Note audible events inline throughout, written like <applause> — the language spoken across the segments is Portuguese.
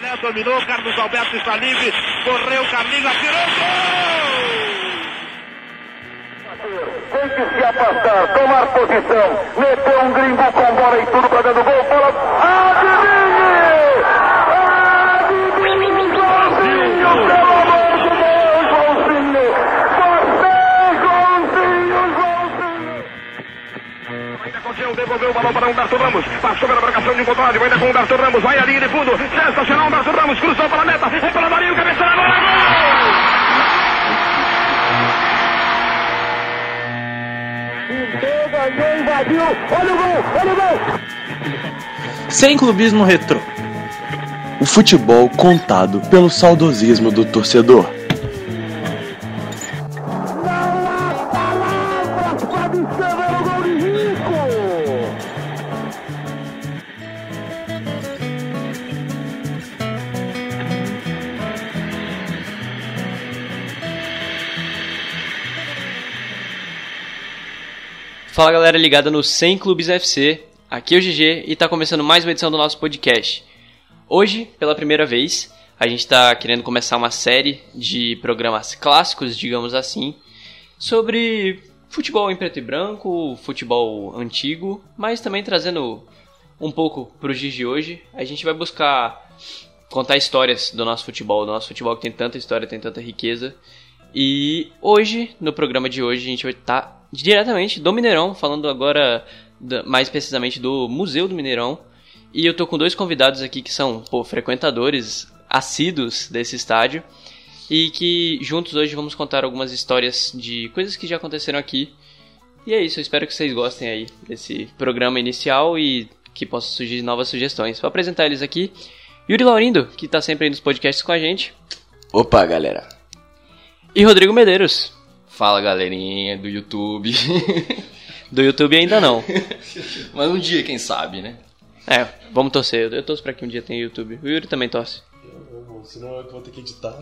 Pelé dominou, Carlos Alberto está livre, correu, Carlinhos atirou, gol! Tem que se afastar, tomar posição, meteu um gringo com bola e tudo para dentro do gol, bola... Adivinhe! Adivinhe, Golzinho, pelo amor de Deus, Golzinho! Você, Golzinho, Golzinho! Devolver o balão para Humberto Ramos. Passou pela marcação de um contrário. Ainda com Humberto Ramos. Vai a linha de fundo. Sensacional Humberto Ramos. Cruzou para a meta. É para Marinho. Cabeça na bola. Pintou, ganhou, invadiu, olha o gol, olha o gol! Sem clubismo retrô. O futebol contado pelo saudosismo do torcedor. Fala galera ligada no 100 Clubes FC, aqui é o GG e tá começando mais uma edição do nosso podcast. Hoje, pela primeira vez, a gente tá querendo começar uma série de programas clássicos, digamos assim, sobre futebol em preto e branco, futebol antigo, mas também trazendo um pouco pro dias de hoje. A gente vai buscar contar histórias do nosso futebol, do nosso futebol que tem tanta história, tem tanta riqueza. E hoje, no programa de hoje, a gente vai estar diretamente do Mineirão, falando agora mais precisamente do Museu do Mineirão. E eu tô com dois convidados aqui que são pô, frequentadores assíduos desse estádio e que juntos hoje vamos contar algumas histórias de coisas que já aconteceram aqui. E é isso, eu espero que vocês gostem aí desse programa inicial e que possam surgir novas sugestões. Vou apresentar eles aqui. Yuri Laurindo, que tá sempre aí nos podcasts com a gente. Opa, galera. E Rodrigo Medeiros. Fala galerinha do YouTube. <laughs> Do YouTube ainda não. <laughs> Mas um dia, quem sabe, né? É, vamos torcer. Eu- Eu torço pra que um dia tenha YouTube. O Yuri também torce. Senão eu vou ter que editar.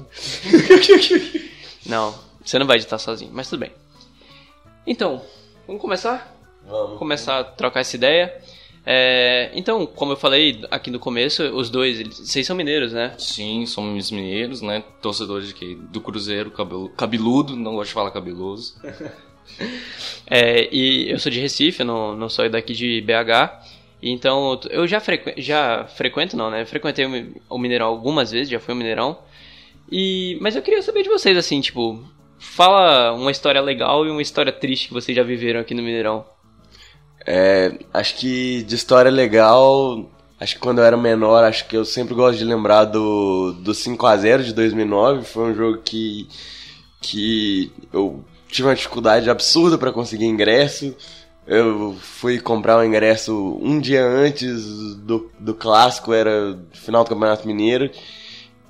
<laughs> Não, você não vai editar sozinho, mas tudo bem. Então, vamos começar? Vamos. Começar a trocar essa ideia. É, então, como eu falei aqui no começo, os dois, eles- vocês são mineiros, né? Sim, somos mineiros, né? Torcedores de quê? do Cruzeiro, cabelo, cabeludo, não gosto de falar cabeloso. <laughs> É, e eu sou de Recife, não, não sou daqui de BH. Então eu já, frequ... já frequento, não, né? Frequentei o Mineirão algumas vezes, já fui ao Mineirão. E... Mas eu queria saber de vocês, assim, tipo, fala uma história legal e uma história triste que vocês já viveram aqui no Mineirão. É, acho que de história legal, acho que quando eu era menor, acho que eu sempre gosto de lembrar do, do 5x0 de 2009. Foi um jogo que, que eu tive uma dificuldade absurda para conseguir ingresso. Eu fui comprar o ingresso um dia antes do, do clássico, era final do Campeonato Mineiro.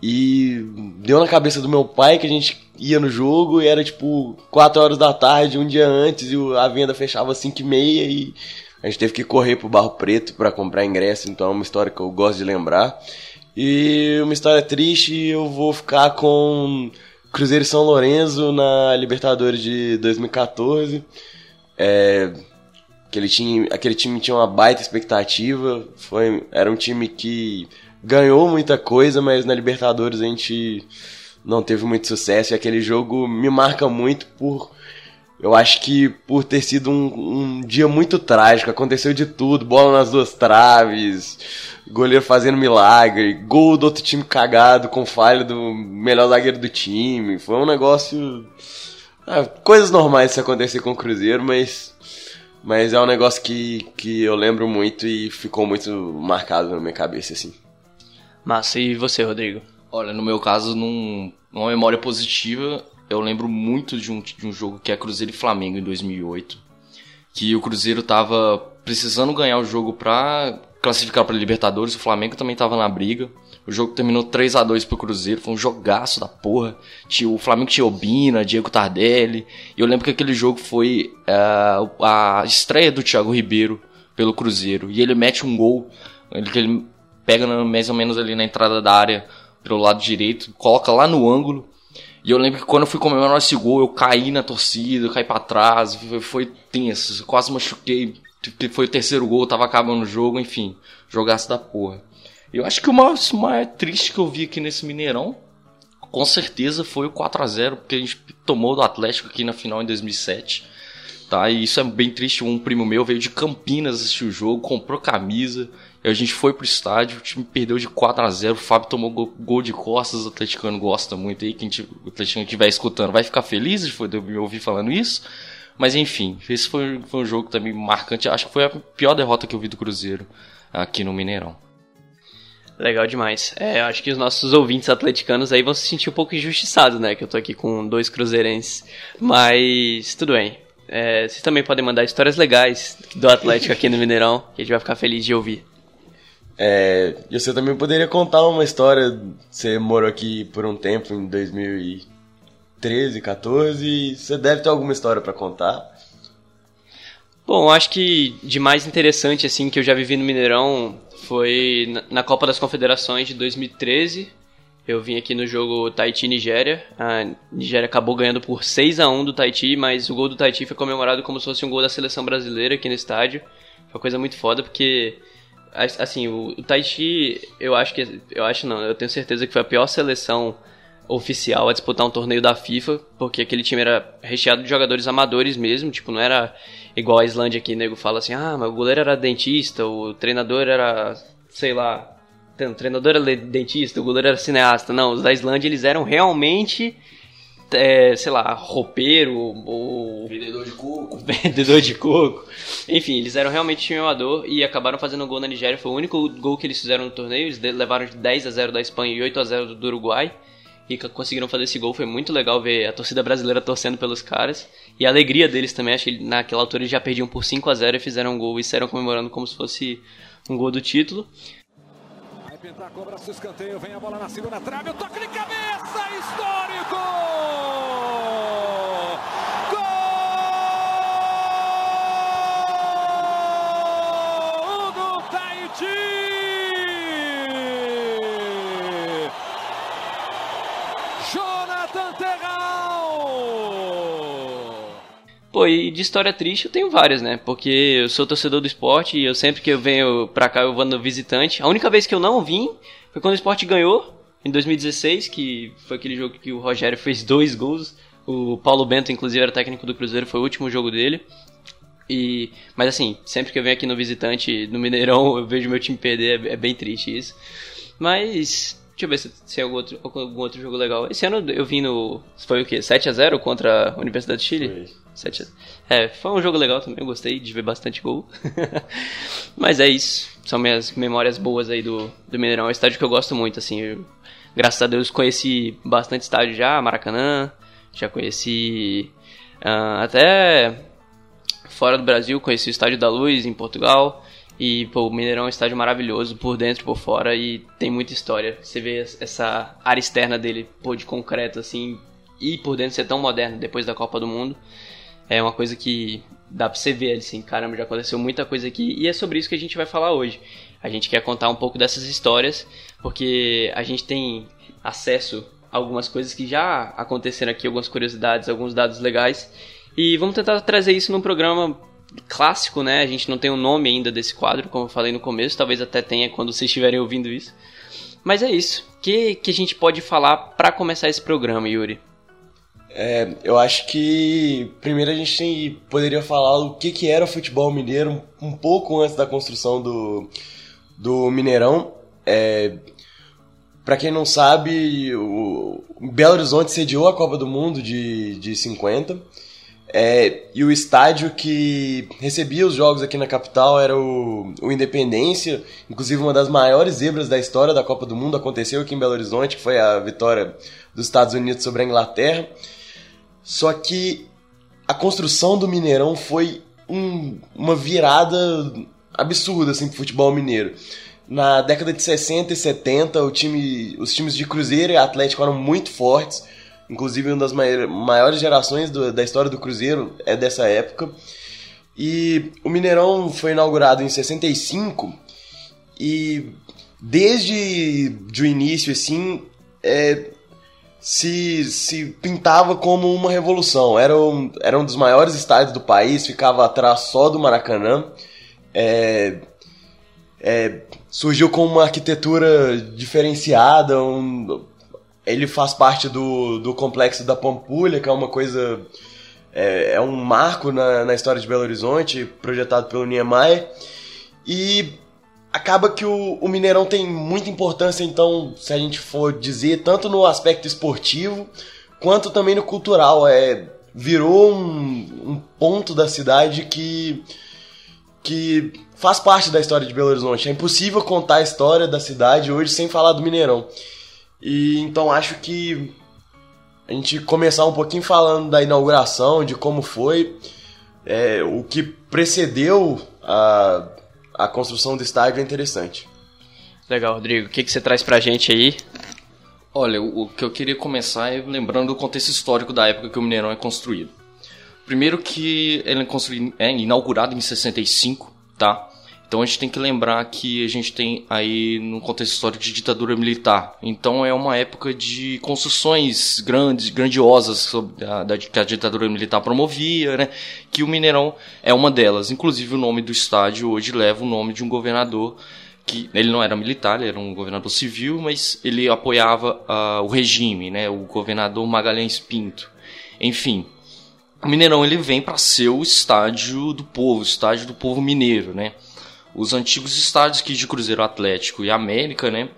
E deu na cabeça do meu pai que a gente ia no jogo e era tipo 4 horas da tarde, um dia antes, e a venda fechava às 5 e meia e a gente teve que correr pro Barro Preto para comprar ingresso, então é uma história que eu gosto de lembrar. E uma história triste, eu vou ficar com Cruzeiro São Lourenço na Libertadores de 2014. É, aquele, time, aquele time tinha uma baita expectativa, foi, era um time que ganhou muita coisa, mas na Libertadores a gente não teve muito sucesso. E aquele jogo me marca muito por. Eu acho que por ter sido um, um dia muito trágico, aconteceu de tudo, bola nas duas traves, goleiro fazendo milagre, gol do outro time cagado com falha do melhor zagueiro do time. Foi um negócio. ah, coisas normais se acontecer com o Cruzeiro, mas. Mas é um negócio que, que eu lembro muito e ficou muito marcado na minha cabeça, assim. Massa, e você, Rodrigo? Olha, no meu caso, num, numa memória positiva, eu lembro muito de um, de um jogo que é Cruzeiro e Flamengo em 2008. Que o Cruzeiro tava precisando ganhar o jogo pra classificar pra Libertadores, o Flamengo também tava na briga. O jogo terminou 3 a 2 pro Cruzeiro, foi um jogaço da porra. O Flamengo tinha Obina, Diego Tardelli. E eu lembro que aquele jogo foi é, a estreia do Thiago Ribeiro pelo Cruzeiro. E ele mete um gol, ele, ele pega mais ou menos ali na entrada da área pelo lado direito, coloca lá no ângulo. E eu lembro que quando eu fui comemorar esse gol, eu caí na torcida, eu caí pra trás, foi, foi tenso, quase machuquei, foi o terceiro gol, tava acabando o jogo, enfim, jogaço da porra. Eu acho que o mais, mais triste que eu vi aqui nesse Mineirão, com certeza foi o 4 a 0 porque a gente tomou do Atlético aqui na final em 2007. Tá? E isso é bem triste. Um primo meu veio de Campinas assistir o jogo, comprou camisa. A gente foi pro estádio, o time perdeu de 4 a 0 O Fábio tomou gol, gol de costas, o atleticano gosta muito aí. Quem o atleticano estiver escutando vai ficar feliz de me ouvir falando isso. Mas enfim, esse foi, foi um jogo também marcante. Acho que foi a pior derrota que eu vi do Cruzeiro aqui no Mineirão. Legal demais. É, acho que os nossos ouvintes atleticanos aí vão se sentir um pouco injustiçados, né? Que eu tô aqui com dois cruzeirenses. Mas tudo bem. É, vocês também podem mandar histórias legais do Atlético aqui no Mineirão, que a gente vai ficar feliz de ouvir. É, você também poderia contar uma história. Você morou aqui por um tempo, em 2013, 14. Você deve ter alguma história para contar. Bom, acho que de mais interessante assim que eu já vivi no Mineirão foi na Copa das Confederações de 2013. Eu vim aqui no jogo Tahiti-Nigéria. A Nigéria acabou ganhando por 6 a 1 do Tahiti, mas o gol do Tahiti foi comemorado como se fosse um gol da seleção brasileira aqui no estádio. Foi uma coisa muito foda porque assim, o, o Tahiti, eu acho que eu acho não, eu tenho certeza que foi a pior seleção oficial a disputar um torneio da FIFA, porque aquele time era recheado de jogadores amadores mesmo, tipo, não era igual a Islândia que o nego fala assim: "Ah, mas o goleiro era dentista, o treinador era, sei lá, o treinador era dentista, o goleiro era cineasta". Não, os da Islândia eles eram realmente é, sei lá, roupeiro ou. Vendedor de coco. <laughs> Vendedor de coco. Enfim, eles eram realmente time amador e acabaram fazendo gol na Nigéria. Foi o único gol que eles fizeram no torneio. Eles levaram de 10 a 0 da Espanha e 8 a 0 do Uruguai. E conseguiram fazer esse gol. Foi muito legal ver a torcida brasileira torcendo pelos caras. E a alegria deles também. Acho que naquela altura eles já perdiam por 5 a 0 e fizeram um gol e saíram comemorando como se fosse um gol do título. Cobra-se o escanteio, vem a bola na segunda trave, o toque de cabeça, histórico! Gol do Tahiti! Jonathan Terral! Pô, e de história triste eu tenho várias, né? Porque eu sou torcedor do esporte e eu sempre que eu venho pra cá eu vou no visitante. A única vez que eu não vim foi quando o esporte ganhou, em 2016, que foi aquele jogo que o Rogério fez dois gols. O Paulo Bento, inclusive, era técnico do Cruzeiro, foi o último jogo dele. E, mas assim, sempre que eu venho aqui no visitante, no Mineirão, eu vejo meu time perder, é, é bem triste isso. Mas, deixa eu ver se tem algum outro, algum outro jogo legal. Esse ano eu vim no. Foi o quê? 7x0 contra a Universidade de Chile? Foi. 7 É, foi um jogo legal também, eu gostei de ver bastante gol. <laughs> Mas é isso, são minhas memórias boas aí do, do Mineirão. É um estádio que eu gosto muito, assim. Eu, graças a Deus conheci bastante estádio já, Maracanã, já conheci uh, até fora do Brasil, conheci o Estádio da Luz em Portugal. E pô, o Mineirão é um estádio maravilhoso, por dentro e por fora, e tem muita história. Você vê essa área externa dele, pô, de concreto, assim, e por dentro ser tão moderno depois da Copa do Mundo é uma coisa que dá pra você ver assim, caramba, já aconteceu muita coisa aqui e é sobre isso que a gente vai falar hoje. A gente quer contar um pouco dessas histórias, porque a gente tem acesso a algumas coisas que já aconteceram aqui, algumas curiosidades, alguns dados legais. E vamos tentar trazer isso num programa clássico, né? A gente não tem o um nome ainda desse quadro, como eu falei no começo, talvez até tenha quando vocês estiverem ouvindo isso. Mas é isso. O que, que a gente pode falar para começar esse programa, Yuri? É, eu acho que primeiro a gente tem, poderia falar o que, que era o futebol mineiro um, pouco antes da construção do, do Mineirão. É, para quem não sabe, o Belo Horizonte sediou a Copa do Mundo de, de 50. É, e o estádio que recebia os jogos aqui na capital era o, o Independência, inclusive uma das maiores zebras da história da Copa do Mundo aconteceu aqui em Belo Horizonte, que foi a vitória dos Estados Unidos sobre a Inglaterra. Só que a construção do Mineirão foi um, uma virada absurda assim, pro futebol mineiro. Na década de 60 e 70, o time, os times de Cruzeiro e Atlético eram muito fortes. Inclusive, uma das maiores gerações do, da história do Cruzeiro é dessa época. E o Mineirão foi inaugurado em 65 e desde o início, assim, é, se, se pintava como uma revolução. Era um, era um dos maiores estádios do país, ficava atrás só do Maracanã. É, é, surgiu com uma arquitetura diferenciada, um, ele faz parte do, do complexo da Pampulha, que é uma coisa. É, é um marco na, na história de Belo Horizonte, projetado pelo Niemeyer. E acaba que o, o Mineirão tem muita importância, então, se a gente for dizer, tanto no aspecto esportivo quanto também no cultural. É, virou um, um ponto da cidade que, que faz parte da história de Belo Horizonte. É impossível contar a história da cidade hoje sem falar do Mineirão. E então acho que a gente começar um pouquinho falando da inauguração, de como foi, é, o que precedeu a, a construção do estádio é interessante. Legal, Rodrigo. O que, que você traz pra gente aí? Olha, o, o que eu queria começar é lembrando o contexto histórico da época que o Mineirão é construído. Primeiro que ele é, construído, é inaugurado em 65, tá? Então a gente tem que lembrar que a gente tem aí no contexto histórico de ditadura militar. Então é uma época de construções grandes, grandiosas a, da, que a ditadura militar promovia, né? Que o Mineirão é uma delas. Inclusive o nome do estádio hoje leva o nome de um governador que ele não era militar, ele era um governador civil, mas ele apoiava uh, o regime, né? O governador Magalhães Pinto. Enfim, o Mineirão ele vem para ser o estádio do povo, o estádio do povo mineiro, né? Os antigos estádios aqui de Cruzeiro Atlético e América, né?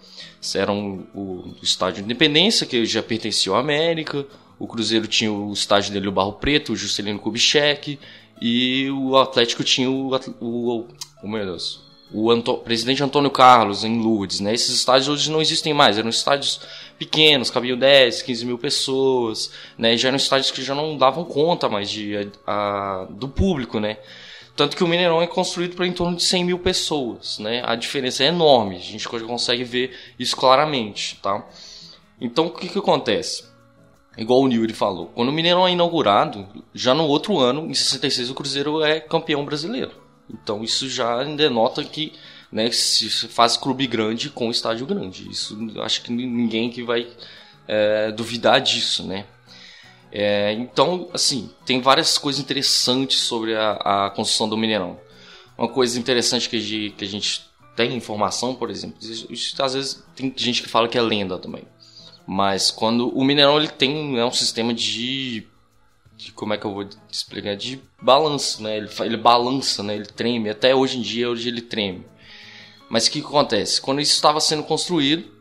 Eram o, estádio Independência, que já pertencia ao América. O Cruzeiro tinha o estádio dele, o Barro Preto, o Juscelino Kubitschek. E o Atlético tinha o. o, o meu Deus. O Anto, presidente Antônio Carlos, em Lourdes, né? Esses estádios hoje não existem mais. Eram estádios pequenos, cabiam 10, 15 mil pessoas, né? Já eram estádios que já não davam conta mais de, a, a do público, né? Tanto que o Mineirão é construído para em torno de 100 mil pessoas, né? A diferença é enorme, a gente consegue ver isso claramente, tá? Então, o que que acontece? Igual o Nilton falou, quando o Mineirão é inaugurado, já no outro ano, em 66, o Cruzeiro é campeão brasileiro. Então, isso já denota que né, se faz clube grande com estádio grande. Isso acho que ninguém que vai é, duvidar disso, né? É, então, assim, tem várias coisas interessantes sobre a, a, construção do Mineirão. Uma coisa interessante que a, gente, que a gente tem informação, por exemplo, às vezes tem gente que fala que é lenda também. Mas quando o Mineirão ele tem é um sistema de, de como é que eu vou explicar de balanço, né? Ele, ele balança, né? Ele treme. Até hoje em dia hoje ele treme. Mas o que acontece? Quando isso estava sendo construído,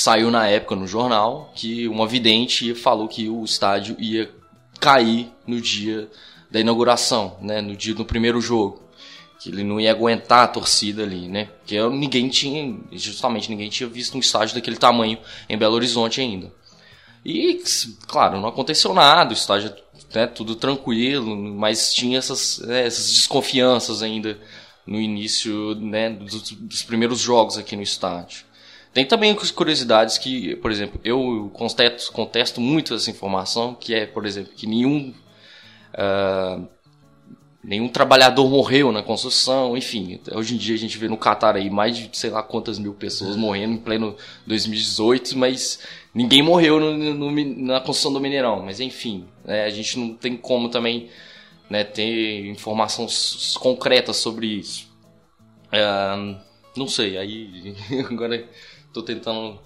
saiu na época no jornal que uma vidente falou que o estádio ia cair no dia da inauguração, né, no dia do primeiro jogo, que ele não ia aguentar a torcida ali, né? Porque ninguém tinha, justamente ninguém tinha visto um estádio daquele tamanho em Belo Horizonte ainda. E claro, não aconteceu nada, o estádio né, tudo tranquilo, mas tinha essas, né, essas desconfianças ainda no início né, dos, dos primeiros jogos aqui no estádio. Tem também curiosidades que, por exemplo, eu contesto, contesto muito essa informação, que é, por exemplo, que nenhum, uh, nenhum trabalhador morreu na construção, enfim. Hoje em dia a gente vê no Catar aí mais de sei lá quantas mil pessoas morrendo em pleno 2018, mas ninguém morreu no, no, na construção do Mineirão. Mas enfim, né, a gente não tem como também né, ter informações concretas sobre isso. Uh, não sei, aí <laughs> agora tô tentando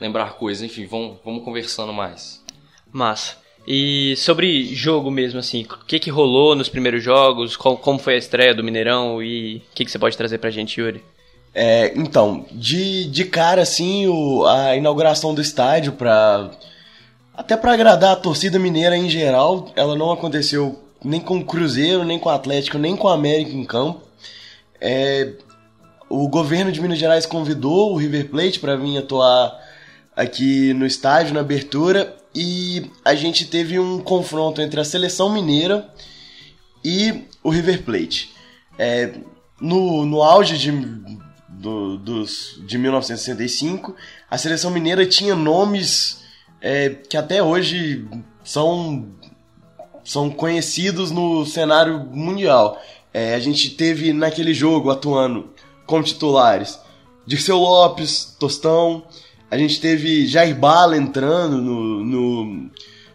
lembrar coisas, enfim, vamos, vamos conversando mais. Massa. E sobre jogo mesmo, assim, o que, que rolou nos primeiros jogos? Qual, como foi a estreia do Mineirão e o que, que você pode trazer pra gente, Yuri? É, então, de, de cara, assim, o, a inauguração do estádio pra. Até para agradar a torcida mineira em geral, ela não aconteceu nem com o Cruzeiro, nem com o Atlético, nem com o América em campo. É, o governo de Minas Gerais convidou o River Plate para vir atuar aqui no estádio, na abertura, e a gente teve um confronto entre a seleção mineira e o River Plate. É, no, no auge de, do, dos, de 1965, a seleção mineira tinha nomes é, que até hoje são, são conhecidos no cenário mundial. É, a gente teve naquele jogo atuando como titulares. Dirceu Lopes, Tostão. A gente teve Jair Bala entrando no, no,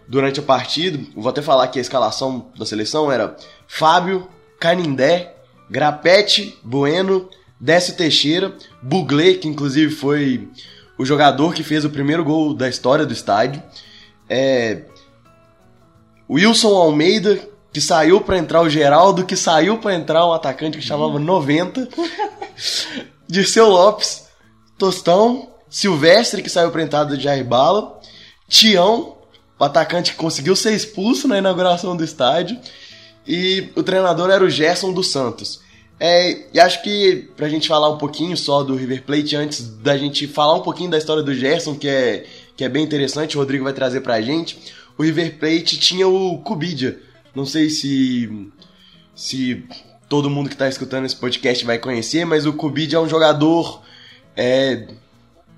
durante a partida. Vou até falar que a escalação da seleção era Fábio, Canindé, Grapete, Bueno, Décio Teixeira, Buglé, que inclusive foi o jogador que fez o primeiro gol da história do estádio, é, Wilson Almeida, que saiu para entrar o Geraldo, que saiu para entrar um atacante que chamava 90, <laughs> Dirceu Lopes, Tostão, Silvestre, que saiu para entrar do Jair Bala, Tião, o atacante que conseguiu ser expulso na inauguração do estádio, e o treinador era o Gerson dos Santos. É, e acho que pra gente falar um pouquinho só do River Plate, antes da gente falar um pouquinho da história do Gerson, que é, que é bem interessante, o Rodrigo vai trazer pra gente. O River Plate tinha o Cubidia. Não sei se, se todo mundo que tá escutando esse podcast vai conhecer, mas o Cubidia é um jogador é,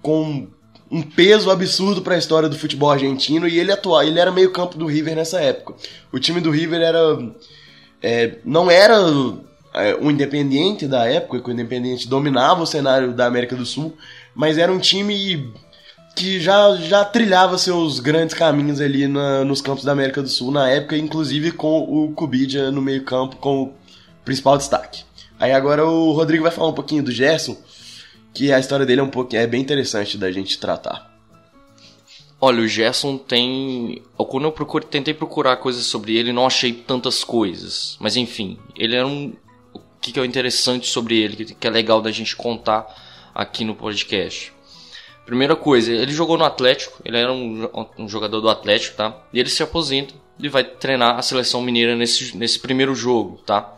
com um peso absurdo para a história do futebol argentino e ele atuava, ele era meio campo do River nessa época. O time do River era é, não era é, um Independiente da época, que o Independiente dominava o cenário da América do Sul, mas era um time que já, já trilhava seus grandes caminhos ali na, nos campos da América do Sul na época, inclusive com o Cubidia no meio campo como principal destaque. Aí agora o Rodrigo vai falar um pouquinho do Gerson, que a história dele é um pouquinho é bem interessante da gente tratar. Olha, o Gerson tem. Quando eu procure, tentei procurar coisas sobre ele, não achei tantas coisas. Mas enfim, ele era um. O que é interessante sobre ele, que é legal da gente contar aqui no podcast. Primeira coisa, ele jogou no Atlético, ele era um, um jogador do Atlético, tá? E ele se aposenta e vai treinar a seleção mineira nesse, nesse primeiro jogo, tá?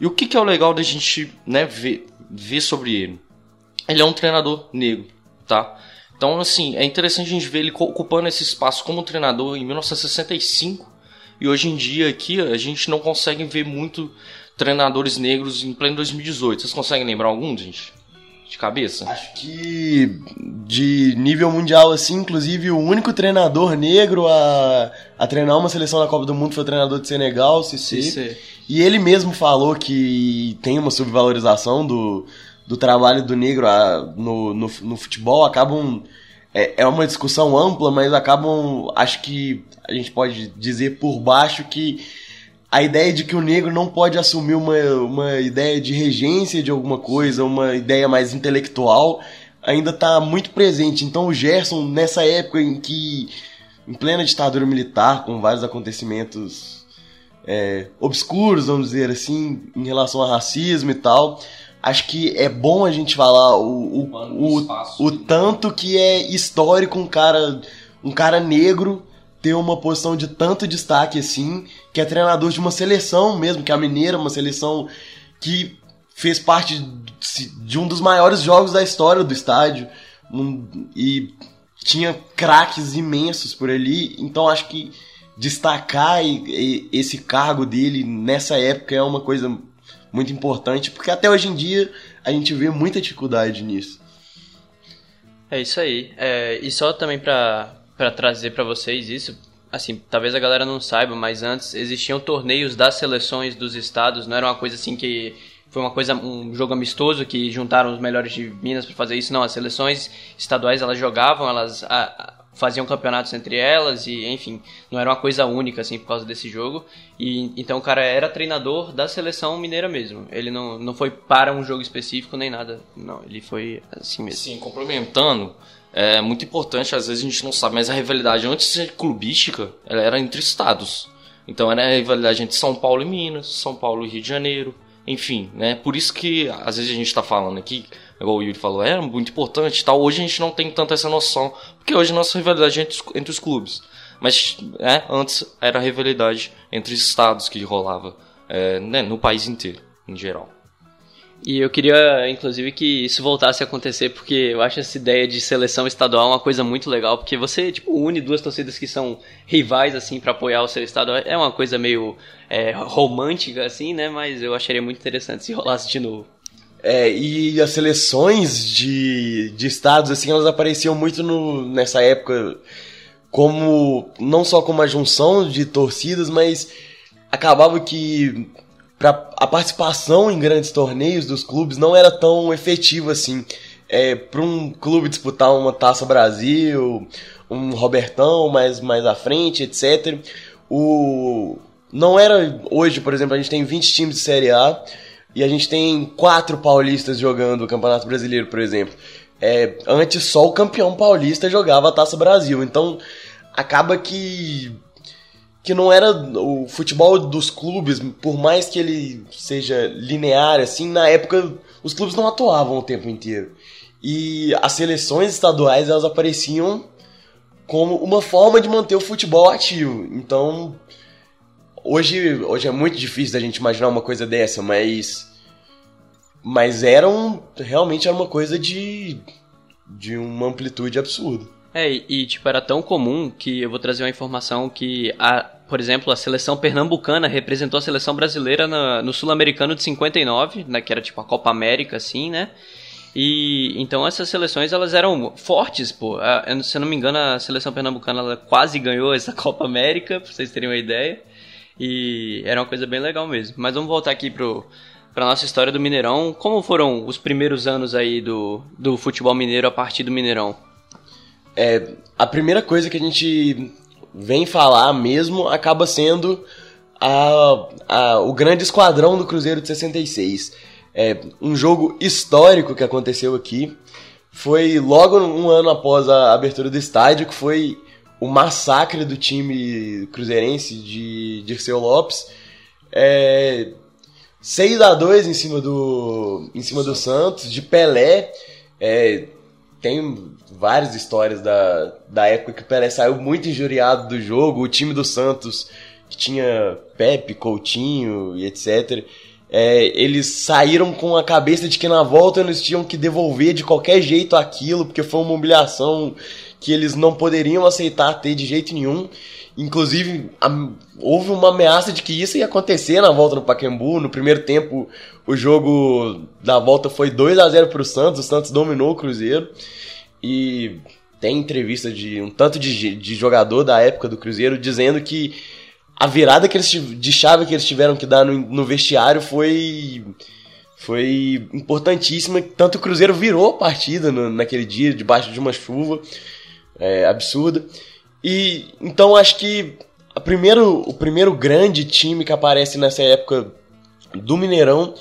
E o que, que é o legal da gente né, ver, ver sobre ele? Ele é um treinador negro, tá? Então, assim, é interessante a gente ver ele ocupando esse espaço como treinador em 1965 e hoje em dia aqui a gente não consegue ver muito treinadores negros em pleno 2018. Vocês conseguem lembrar algum, gente? De cabeça? Acho que de nível mundial, assim, inclusive o único treinador negro a, a treinar uma seleção na Copa do Mundo foi o treinador de Senegal, Cissé. Cissé. E ele mesmo falou que tem uma subvalorização do, do trabalho do negro a, no, no, no, futebol acabam. É, é uma discussão ampla, mas acabam. Acho que a gente pode dizer por baixo que a ideia de que o negro não pode assumir uma, uma ideia de regência de alguma coisa, uma ideia mais intelectual, ainda está muito presente. Então o Gerson, nessa época em que, em plena ditadura militar, com vários acontecimentos é, obscuros, vamos dizer assim, em relação a racismo e tal, acho que é bom a gente falar o, o, o, o tanto que é histórico um cara, um cara negro ter uma posição de tanto destaque assim, que é treinador de uma seleção mesmo, que é a Mineira, uma seleção que fez parte de um dos maiores jogos da história do estádio um, e tinha craques imensos por ali, então acho que destacar e, e, esse cargo dele nessa época é uma coisa muito importante, porque até hoje em dia a gente vê muita dificuldade nisso. É isso aí. É, e só também para trazer para vocês isso, assim, talvez a galera não saiba, mas antes existiam torneios das seleções dos estados, não era uma coisa assim que foi uma coisa um jogo amistoso que juntaram os melhores de Minas para fazer isso, não, as seleções estaduais elas jogavam, elas a, faziam campeonatos entre elas e, enfim, não era uma coisa única, assim, por causa desse jogo. E então o cara era treinador da seleção mineira mesmo. Ele não, não foi para um jogo específico nem nada. Não, ele foi assim mesmo. Sim, complementando, é muito importante, às vezes a gente não sabe, mas a rivalidade antes de ser clubística, ela era entre estados. Então era a rivalidade entre São Paulo e Minas, São Paulo e Rio de Janeiro, enfim, né? Por isso que às vezes a gente está falando aqui igual o Yuri falou, é muito importante tal. Hoje a gente não tem tanta essa noção, porque hoje a nossa rivalidade é entre, entre os clubes. Mas é, antes era a rivalidade entre os estados que rolava é, né, no país inteiro, em geral. E eu queria, inclusive, que isso voltasse a acontecer, porque eu acho essa ideia de seleção estadual uma coisa muito legal, porque você, tipo, une duas torcidas que são rivais, assim, para apoiar o seu estado. É uma coisa meio é, romântica, assim, né? Mas eu acharia muito interessante se rolasse de novo. É, e as seleções de, de estados, assim, elas apareciam muito no, nessa época como, não só como a junção de torcidas, mas acabava que pra, a participação em grandes torneios dos clubes não era tão efetiva assim. É, para um clube disputar uma Taça Brasil, um Robertão mais, mais à frente, etc. O, não era hoje, por exemplo, a gente tem 20 times de Série A, e a gente tem quatro paulistas jogando o Campeonato Brasileiro, por exemplo. É, antes só o campeão paulista jogava a Taça Brasil. Então acaba que que não era o futebol dos clubes, por mais que ele seja linear assim, na época os clubes não atuavam o tempo inteiro. E as seleções estaduais elas apareciam como uma forma de manter o futebol ativo. Então, hoje, hoje é muito difícil da gente imaginar uma coisa dessa, mas mas era um, realmente era uma coisa de de uma amplitude absurda. É, e tipo, era tão comum que eu vou trazer uma informação que, a, por exemplo, a seleção pernambucana representou a seleção brasileira na, no Sul-Americano de 59, né, que era tipo a Copa América, assim, né? E então essas seleções elas eram fortes, pô. A, se eu não me engano, a seleção pernambucana ela quase ganhou essa <laughs> Copa América, pra vocês terem uma ideia. E era uma coisa bem legal mesmo. Mas vamos voltar aqui pro, pra nossa história do Mineirão. Como foram os primeiros anos aí do, do futebol mineiro a partir do Mineirão? É, a primeira coisa que a gente vem falar mesmo acaba sendo a, a, o grande esquadrão do Cruzeiro de 66 é, um jogo histórico que aconteceu aqui. Foi logo um ano após a abertura do estádio, que foi o massacre do time cruzeirense de Dirceu Lopes. É, 6 a 2 em cima do, em cima do Santos, de Pelé. É, tem várias histórias da, da época que o Pelé saiu muito injuriado do jogo. O time do Santos, que tinha Pepe, Coutinho e etc., é, eles saíram com a cabeça de que na volta eles tinham que devolver de qualquer jeito aquilo, porque foi uma humilhação que eles não poderiam aceitar ter de jeito nenhum. Inclusive, a, houve uma ameaça de que isso ia acontecer na volta no Pacaembu. No primeiro tempo, o jogo da volta foi 2 a 0 para o Santos. O Santos dominou o Cruzeiro. E tem entrevista de um tanto de, de jogador da época do Cruzeiro dizendo que a virada que eles, de chave que eles tiveram que dar no, no vestiário foi foi importantíssima. Tanto o Cruzeiro virou a partida no, naquele dia, debaixo de uma chuva é, absurda. E então acho que primeiro, o primeiro grande time que aparece nessa época do Mineirão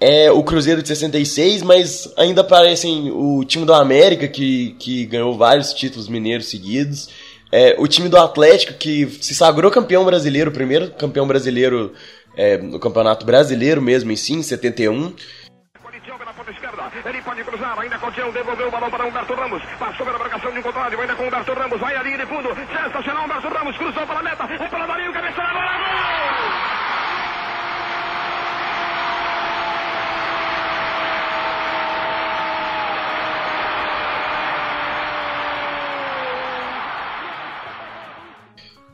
é o Cruzeiro de 66, mas ainda aparecem o time do América, que, que ganhou vários títulos mineiros seguidos. É, o time do Atlético, que se sagrou campeão brasileiro, primeiro campeão brasileiro é, no campeonato brasileiro mesmo em si, em 71. Ele pode cruzar, ainda Coutinho devolveu o balão para Humberto Ramos. Passou pela marcação de um contrário, ainda com Humberto Ramos. Vai ali de fundo. Sensacional, Humberto Ramos cruzou para a meta. É para Marinho, cabeça na bola. Gol!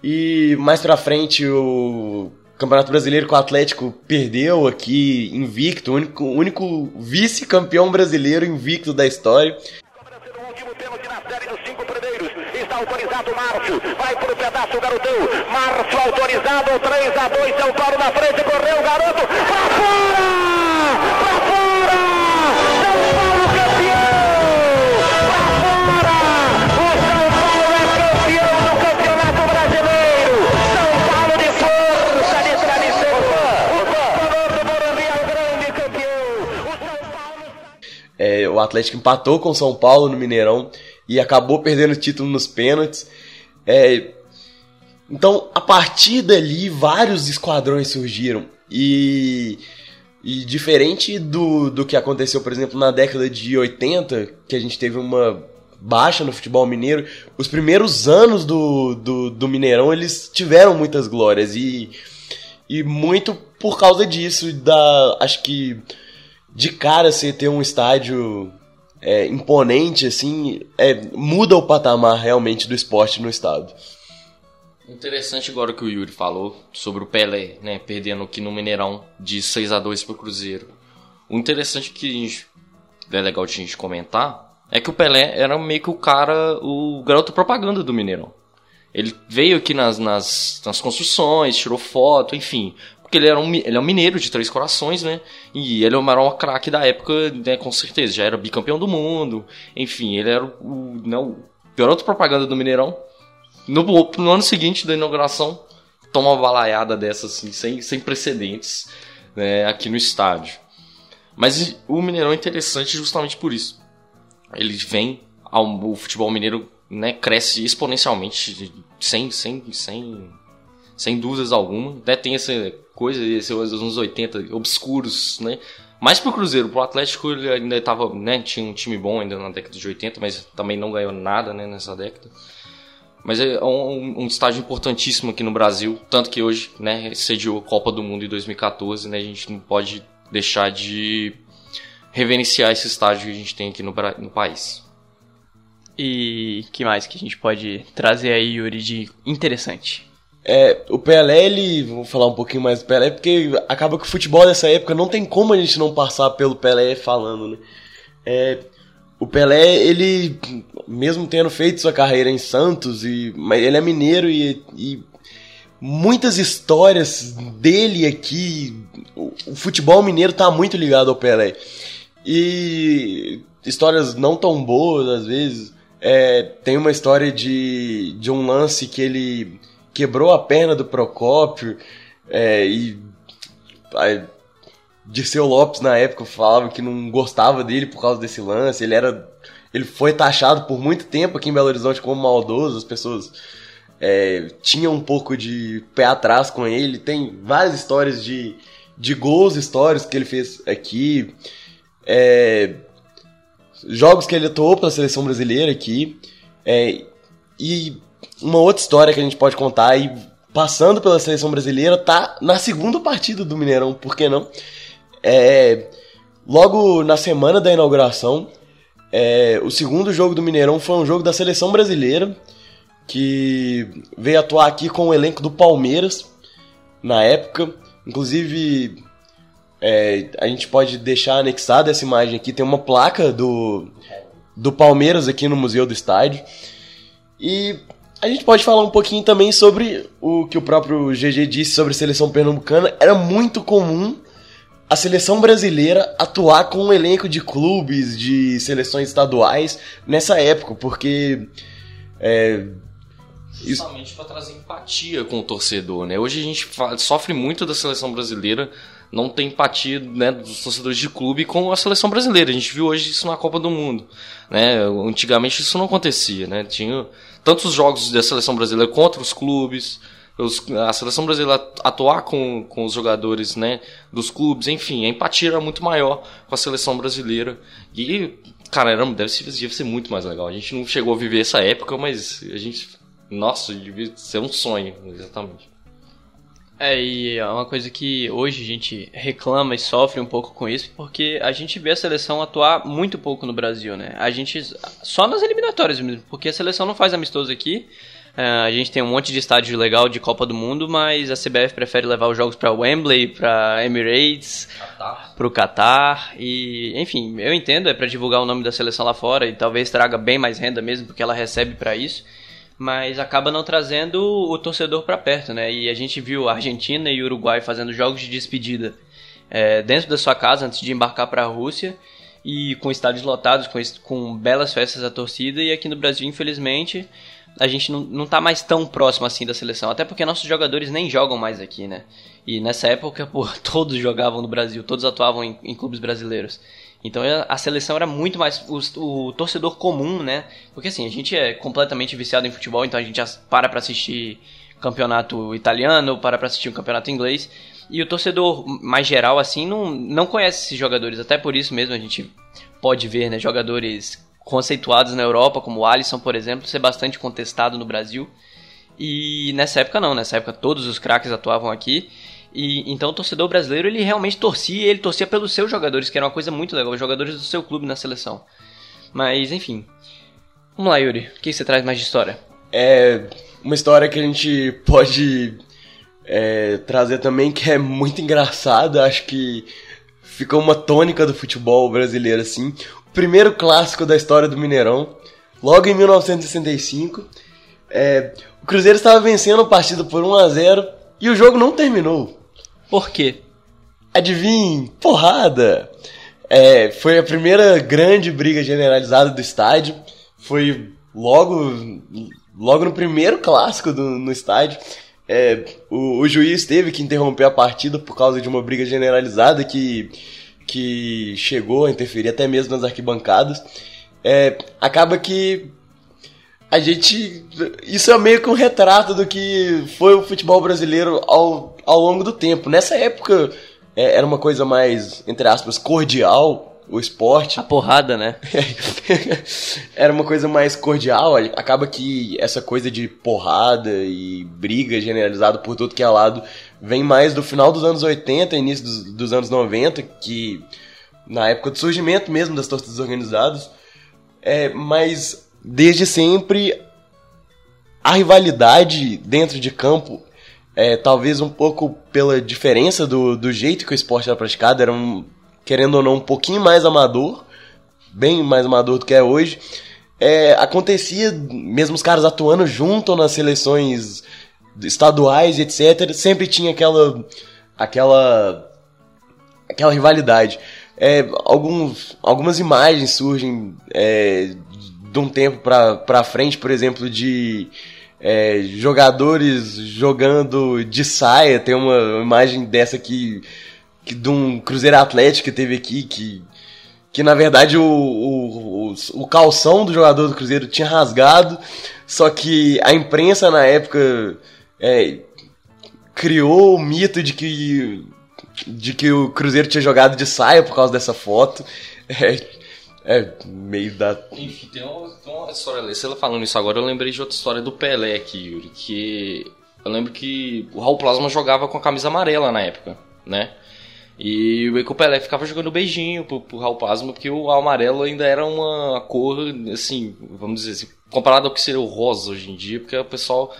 E mais pra frente o Campeonato Brasileiro com o Atlético perdeu aqui invicto, o único, único vice-campeão brasileiro invicto da história. Autorizado Márcio, vai pro pedaço o garotão. Márcio autorizado, 3 a 2 São Paulo na frente, correu o garoto, pra fora! Pra É, o Atlético empatou com o São Paulo no Mineirão e acabou perdendo o título nos pênaltis. É, então, a partir dali, vários esquadrões surgiram. E, e diferente do, do que aconteceu, por exemplo, na década de 80, que a gente teve uma baixa no futebol mineiro, os primeiros anos do, do, do Mineirão eles tiveram muitas glórias. E, e muito por causa disso, da acho que de cara você ter um estádio é, imponente, assim, é, muda o patamar realmente do esporte no estado. Interessante agora que o Yuri falou sobre o Pelé, né, perdendo aqui no Mineirão de 6 a 2 pro Cruzeiro. O interessante que gente, é legal de a gente comentar é que o Pelé era meio que o cara, o garoto propaganda do Mineirão. Ele veio aqui nas, nas, nas construções, tirou foto, enfim. Porque ele, era um, ele é um mineiro de Três Corações, né? E ele era o maior craque da época, né, com certeza. Já era bicampeão do mundo. Enfim, ele era o, não, o garoto propaganda do Mineirão. No, no ano seguinte da inauguração, toma uma balaiada dessa, assim, sem, sem precedentes, né, aqui no estádio. Mas o Mineirão é interessante justamente por isso. Ele vem ao o futebol mineiro, né, cresce exponencialmente, sem, sem, sem, sem dúvidas alguma. Né, tem essa coisa, esses anos 80 obscuros, né? Mais pro Cruzeiro, pro Atlético ele ainda tava, né, tinha um time bom ainda na década de 80, mas também não ganhou nada, né, nessa década. Mas é um, um estágio importantíssimo aqui no Brasil, tanto que hoje, né, sediou a Copa do Mundo em 2014, né, a gente não pode deixar de reverenciar esse estágio que a gente tem aqui no, no país. E que mais que a gente pode trazer aí, Yuri, de interessante? É, o Pelé, ele. Vou falar um pouquinho mais do Pelé, porque acaba que o futebol dessa época não tem como a gente não passar pelo Pelé falando, né? É, o Pelé, ele, mesmo tendo feito sua carreira em Santos, e, mas ele é mineiro e, e muitas histórias dele aqui. O, o futebol mineiro tá muito ligado ao Pelé. E histórias não tão boas, às vezes. É, tem uma história de, de um lance que ele quebrou a perna do Procópio é, e a, Dirceu Lopes na época falava que não gostava dele por causa desse lance. Ele era, ele foi taxado por muito tempo aqui em Belo Horizonte como maldoso. As pessoas é, tinham um pouco de pé atrás com ele. Tem várias histórias de, de gols, histórias que ele fez aqui. É, jogos que ele atuou pela seleção brasileira aqui. É, e uma outra história que a gente pode contar e passando pela seleção brasileira tá na segunda partida do Mineirão, por que não? É, logo na semana da inauguração, é, o segundo jogo do Mineirão foi um jogo da seleção brasileira que veio atuar aqui com o elenco do Palmeiras na época. Inclusive, é, a gente pode deixar anexada essa imagem aqui. Tem uma placa do, do Palmeiras aqui no Museu do Estádio. E a gente pode falar um pouquinho também sobre o que o próprio GG disse sobre a seleção pernambucana. Era muito comum a seleção brasileira atuar com um elenco de clubes, de seleções estaduais nessa época, porque. É, Justamente para trazer empatia com o torcedor, né? Hoje a gente sofre muito da seleção brasileira não tem empatia né, dos torcedores de clube com a seleção brasileira. A gente viu hoje isso na Copa do Mundo. Né? Antigamente isso não acontecia. Né? Tinha tantos jogos da seleção brasileira contra os clubes, os, a seleção brasileira atuar com, com os jogadores né, dos clubes, enfim, a empatia era muito maior com a seleção brasileira. E, cara, deve, ser, deve ser muito mais legal. A gente não chegou a viver essa época, mas a gente. Nossa, devia ser um sonho, exatamente. É, e é uma coisa que hoje a gente reclama e sofre um pouco com isso, porque a gente vê a seleção atuar muito pouco no Brasil, né? A gente. Só nas eliminatórias mesmo, porque a seleção não faz amistoso aqui. É, a gente tem um monte de estádio legal de Copa do Mundo, mas a CBF prefere levar os jogos para Wembley, para Emirates, para o Qatar e, enfim, eu entendo, é para divulgar o nome da seleção lá fora e talvez traga bem mais renda mesmo, porque ela recebe para isso mas acaba não trazendo o torcedor para perto, né? E a gente viu a Argentina e o Uruguai fazendo jogos de despedida é, dentro da sua casa antes de embarcar para a Rússia e com estádios lotados, com, com belas festas da torcida. E aqui no Brasil, infelizmente, a gente não, não tá mais tão próximo assim da seleção, até porque nossos jogadores nem jogam mais aqui, né? E nessa época, <laughs> pô, todos jogavam no Brasil, todos atuavam em, em clubes brasileiros. Então a seleção era muito mais o, o, torcedor comum, né? Porque assim, a gente é completamente viciado em futebol, então a gente para pra assistir campeonato italiano, para pra assistir um campeonato inglês. E o torcedor mais geral, assim, não, não conhece esses jogadores. Até por isso mesmo a gente pode ver, né, jogadores conceituados na Europa, como o Alisson, por exemplo, ser bastante contestado no Brasil. E nessa época não, nessa época todos os craques atuavam aqui. E então o torcedor brasileiro ele realmente torcia, ele torcia pelos seus jogadores, que era uma coisa muito legal, os jogadores do seu clube na seleção. Mas enfim. Vamos lá, Yuri. O que você traz mais de história? É uma história que a gente pode é, trazer também que é muito engraçada, acho que ficou uma tônica do futebol brasileiro assim. O primeiro clássico da história do Mineirão, logo em 1965. É, o Cruzeiro estava vencendo a partida por 1 a 0 e o jogo não terminou. Por quê? Adivinhe, porrada. É, foi a primeira grande briga generalizada do estádio. Foi logo, logo no primeiro clássico do, no estádio. É, o, o, juiz teve que interromper a partida por causa de uma briga generalizada que, que chegou a interferir até mesmo nas arquibancadas, é, acaba que a gente. Isso é meio que um retrato do que foi o futebol brasileiro ao, ao longo do tempo. Nessa época é, era uma coisa mais, entre aspas, cordial o esporte. A porrada, né? <laughs> era uma coisa mais cordial. Acaba que essa coisa de porrada e briga generalizada por tudo que é lado vem mais do final dos anos 80, início dos, dos anos 90, que na época do surgimento mesmo das torcidas organizadas. É, mas desde sempre a rivalidade dentro de campo, é, talvez um pouco pela diferença do, do jeito que o esporte era praticado, era um, querendo ou não, um pouquinho mais amador, bem mais amador do que é hoje. É, acontecia, mesmo os caras atuando junto nas seleções estaduais, etc., sempre tinha aquela aquela aquela rivalidade. É, alguns, algumas imagens surgem é, de um tempo pra, pra frente, por exemplo, de é, jogadores jogando de saia. Tem uma imagem dessa que que, de um Cruzeiro Atlético que teve aqui, que, que na verdade o, o, o, o calção do jogador do Cruzeiro tinha rasgado, só que a imprensa na época é, criou o mito de que, de que o Cruzeiro tinha jogado de saia por causa dessa foto. É, é meio da. Enfim, tem uma, tem uma história ali. Você falando isso agora, eu lembrei de outra história do Pelé aqui, Yuri. Que eu lembro que o Raul Plasma jogava com a camisa amarela na época, né? E o Eco Pelé ficava jogando beijinho pro, pro Raul Plasma, porque o amarelo ainda era uma cor, assim, vamos dizer assim, comparado ao que seria o rosa hoje em dia, porque o pessoal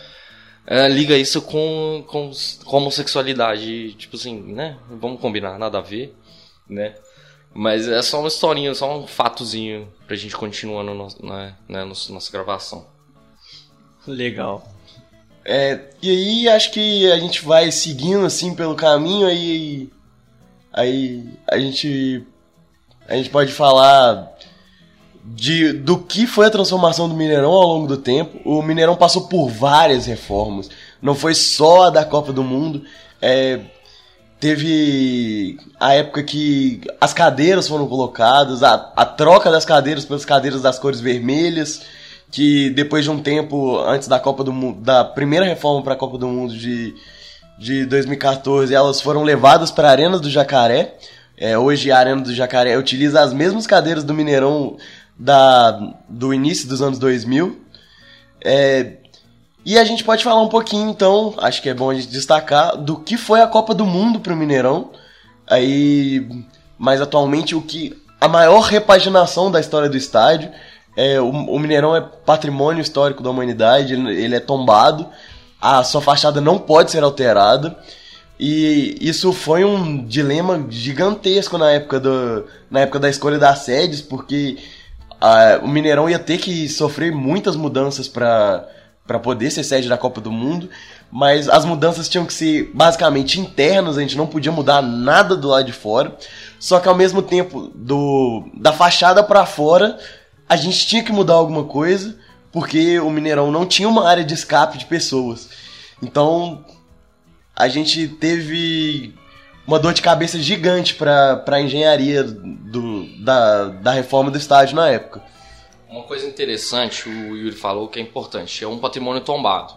é, liga isso com, com, com homossexualidade, tipo assim, né? Vamos combinar, nada a ver, né? Mas é só uma historinha, só um fatozinho pra gente continuar no, na, né, no, nossa gravação. Legal. É, e aí acho que a gente vai seguindo assim pelo caminho aí Aí a gente a gente pode falar de do que foi a transformação do Mineirão ao longo do tempo. O Mineirão passou por várias reformas. Não foi só a da Copa do Mundo. É, teve a época que as cadeiras foram colocadas, a, a troca das cadeiras pelas cadeiras das cores vermelhas, que depois de um tempo antes da Copa do Mundo, da primeira reforma para a Copa do Mundo de de 2014, elas foram levadas para a Arena do Jacaré. É, hoje a Arena do Jacaré utiliza as mesmas cadeiras do Mineirão da, do início dos anos 2000. É, e a gente pode falar um pouquinho, então, acho que é bom a gente destacar, do que foi a Copa do Mundo para o Mineirão. Aí, mais atualmente, o que a maior repaginação da história do estádio. É, o, o Mineirão é patrimônio histórico da humanidade, ele, ele é tombado a sua fachada não pode ser alterada. E isso foi um dilema gigantesco na época, do, na época da escolha das sedes, porque a, o Mineirão ia ter que sofrer muitas mudanças para poder ser sede da Copa do Mundo, mas as mudanças tinham que ser basicamente internas, a gente não podia mudar nada do lado de fora. Só que ao mesmo tempo, do, da fachada para fora, a gente tinha que mudar alguma coisa porque o Mineirão não tinha uma área de escape de pessoas. Então a gente teve uma dor de cabeça gigante para a engenharia do, da, da reforma do estádio na época. Uma coisa interessante, o Yuri falou que é importante, é um patrimônio tombado.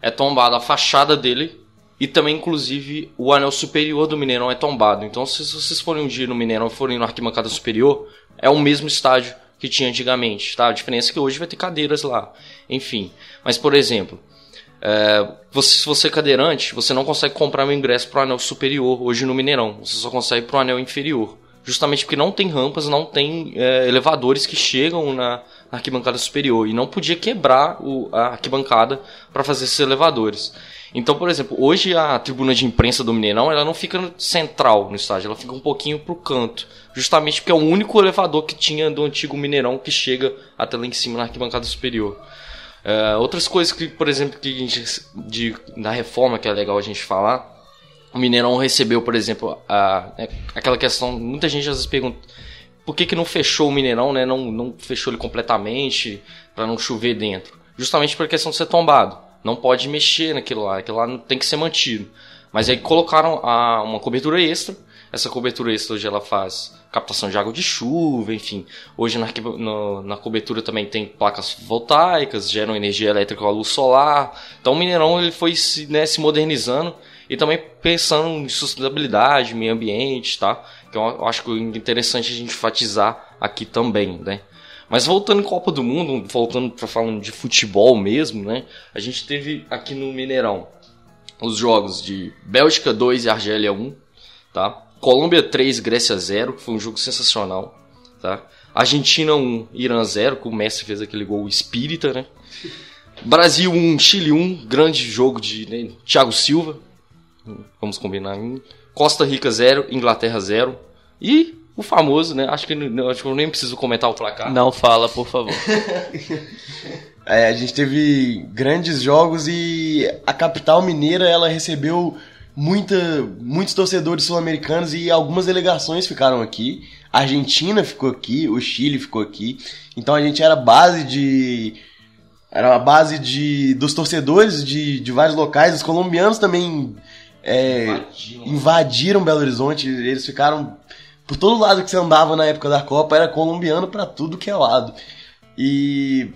É tombado a fachada dele e também, inclusive, o anel superior do Mineirão é tombado. Então, se vocês forem um dia no Mineirão e forem na arquibancada superior, é o mesmo estádio que tinha antigamente, tá? A diferença é que hoje vai ter cadeiras lá, enfim. Mas, por exemplo, é, você, se você é cadeirante, você não consegue comprar um ingresso para o anel superior hoje no Mineirão. Você só consegue para o anel inferior. Justamente porque não tem rampas, não tem é, elevadores que chegam na, na, arquibancada superior. E não podia quebrar o, a arquibancada para fazer esses elevadores. Então, por exemplo, hoje a tribuna de imprensa do Mineirão ela não fica central no estádio, ela fica um pouquinho pro canto. Justamente porque é o único elevador que tinha do antigo Mineirão que chega até lá em cima na arquibancada superior. Uh, outras coisas que, por exemplo, que gente, de, da reforma que é legal a gente falar, o Mineirão recebeu, por exemplo, a, né, aquela questão, muita gente às vezes pergunta por que, que não fechou o Mineirão, né? Não, não fechou ele completamente para não chover dentro. Justamente por questão de ser tombado não pode mexer naquilo lá, aquilo lá tem que ser mantido. Mas aí colocaram a, uma cobertura extra Essa cobertura extra hoje ela faz captação de água de chuva, enfim. Hoje na, no, na cobertura também tem placas voltaicas, geram energia elétrica com a luz solar. Então o Mineirão ele foi se, né, se modernizando e também pensando em sustentabilidade, meio ambiente, tá? Que eu acho que é interessante a gente enfatizar aqui também, né? Mas voltando em Copa do Mundo, voltando para falando de futebol mesmo, né? A gente teve aqui no Mineirão os jogos de Bélgica 2 e Argélia 1, tá? Colômbia 3, Grécia 0, que foi um jogo sensacional, tá? Argentina 1, Irã 0, que o Messi fez aquele gol espírita, né? Brasil 1, Chile 1, grande jogo de né, Thiago Silva, vamos combinar. Costa Rica 0, Inglaterra 0. E o famoso, né? Acho que, acho que eu nem preciso comentar o placar. Não fala, por favor. <laughs> é, a gente teve grandes jogos e a capital mineira ela recebeu muita, muitos torcedores sul-americanos e algumas delegações ficaram aqui. A Argentina ficou aqui, o Chile ficou aqui. Então a gente era base de era a base de dos torcedores de, de vários locais. Os colombianos também é, invadiram. invadiram Belo Horizonte. Eles ficaram por todo lado que você andava na época da Copa era colombiano para tudo que é lado. E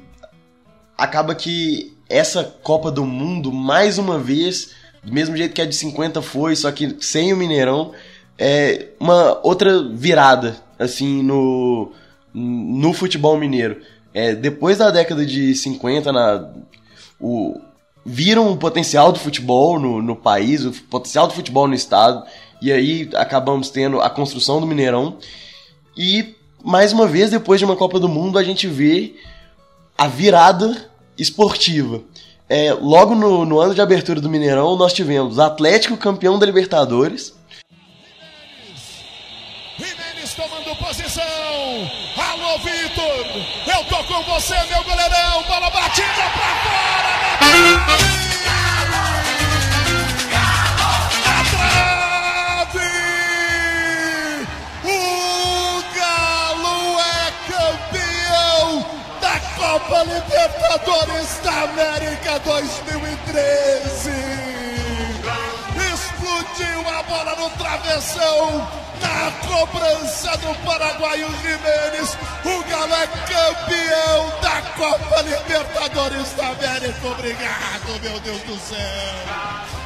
acaba que essa Copa do Mundo, mais uma vez, do mesmo jeito que a de 50 foi, só que sem o Mineirão, é uma outra virada, assim, no, no futebol mineiro. É, depois da década de 50, na, o, viram o potencial do futebol no, no país, o potencial do futebol no estado, e aí acabamos tendo a construção do Mineirão. E mais uma vez, depois de uma Copa do Mundo, a gente vê a virada esportiva. É, logo no, no ano de abertura do Mineirão, nós tivemos Atlético campeão da Libertadores. Tomando posição. Alô, Vitor! Eu tô com você, meu goleirão! Bola batida pra! Copa Libertadores da América 2013. Explodiu a bola no travessão. Na cobrança do paraguaio Jimenez, o Galo é campeão da Copa Libertadores da América. Obrigado, meu Deus do céu.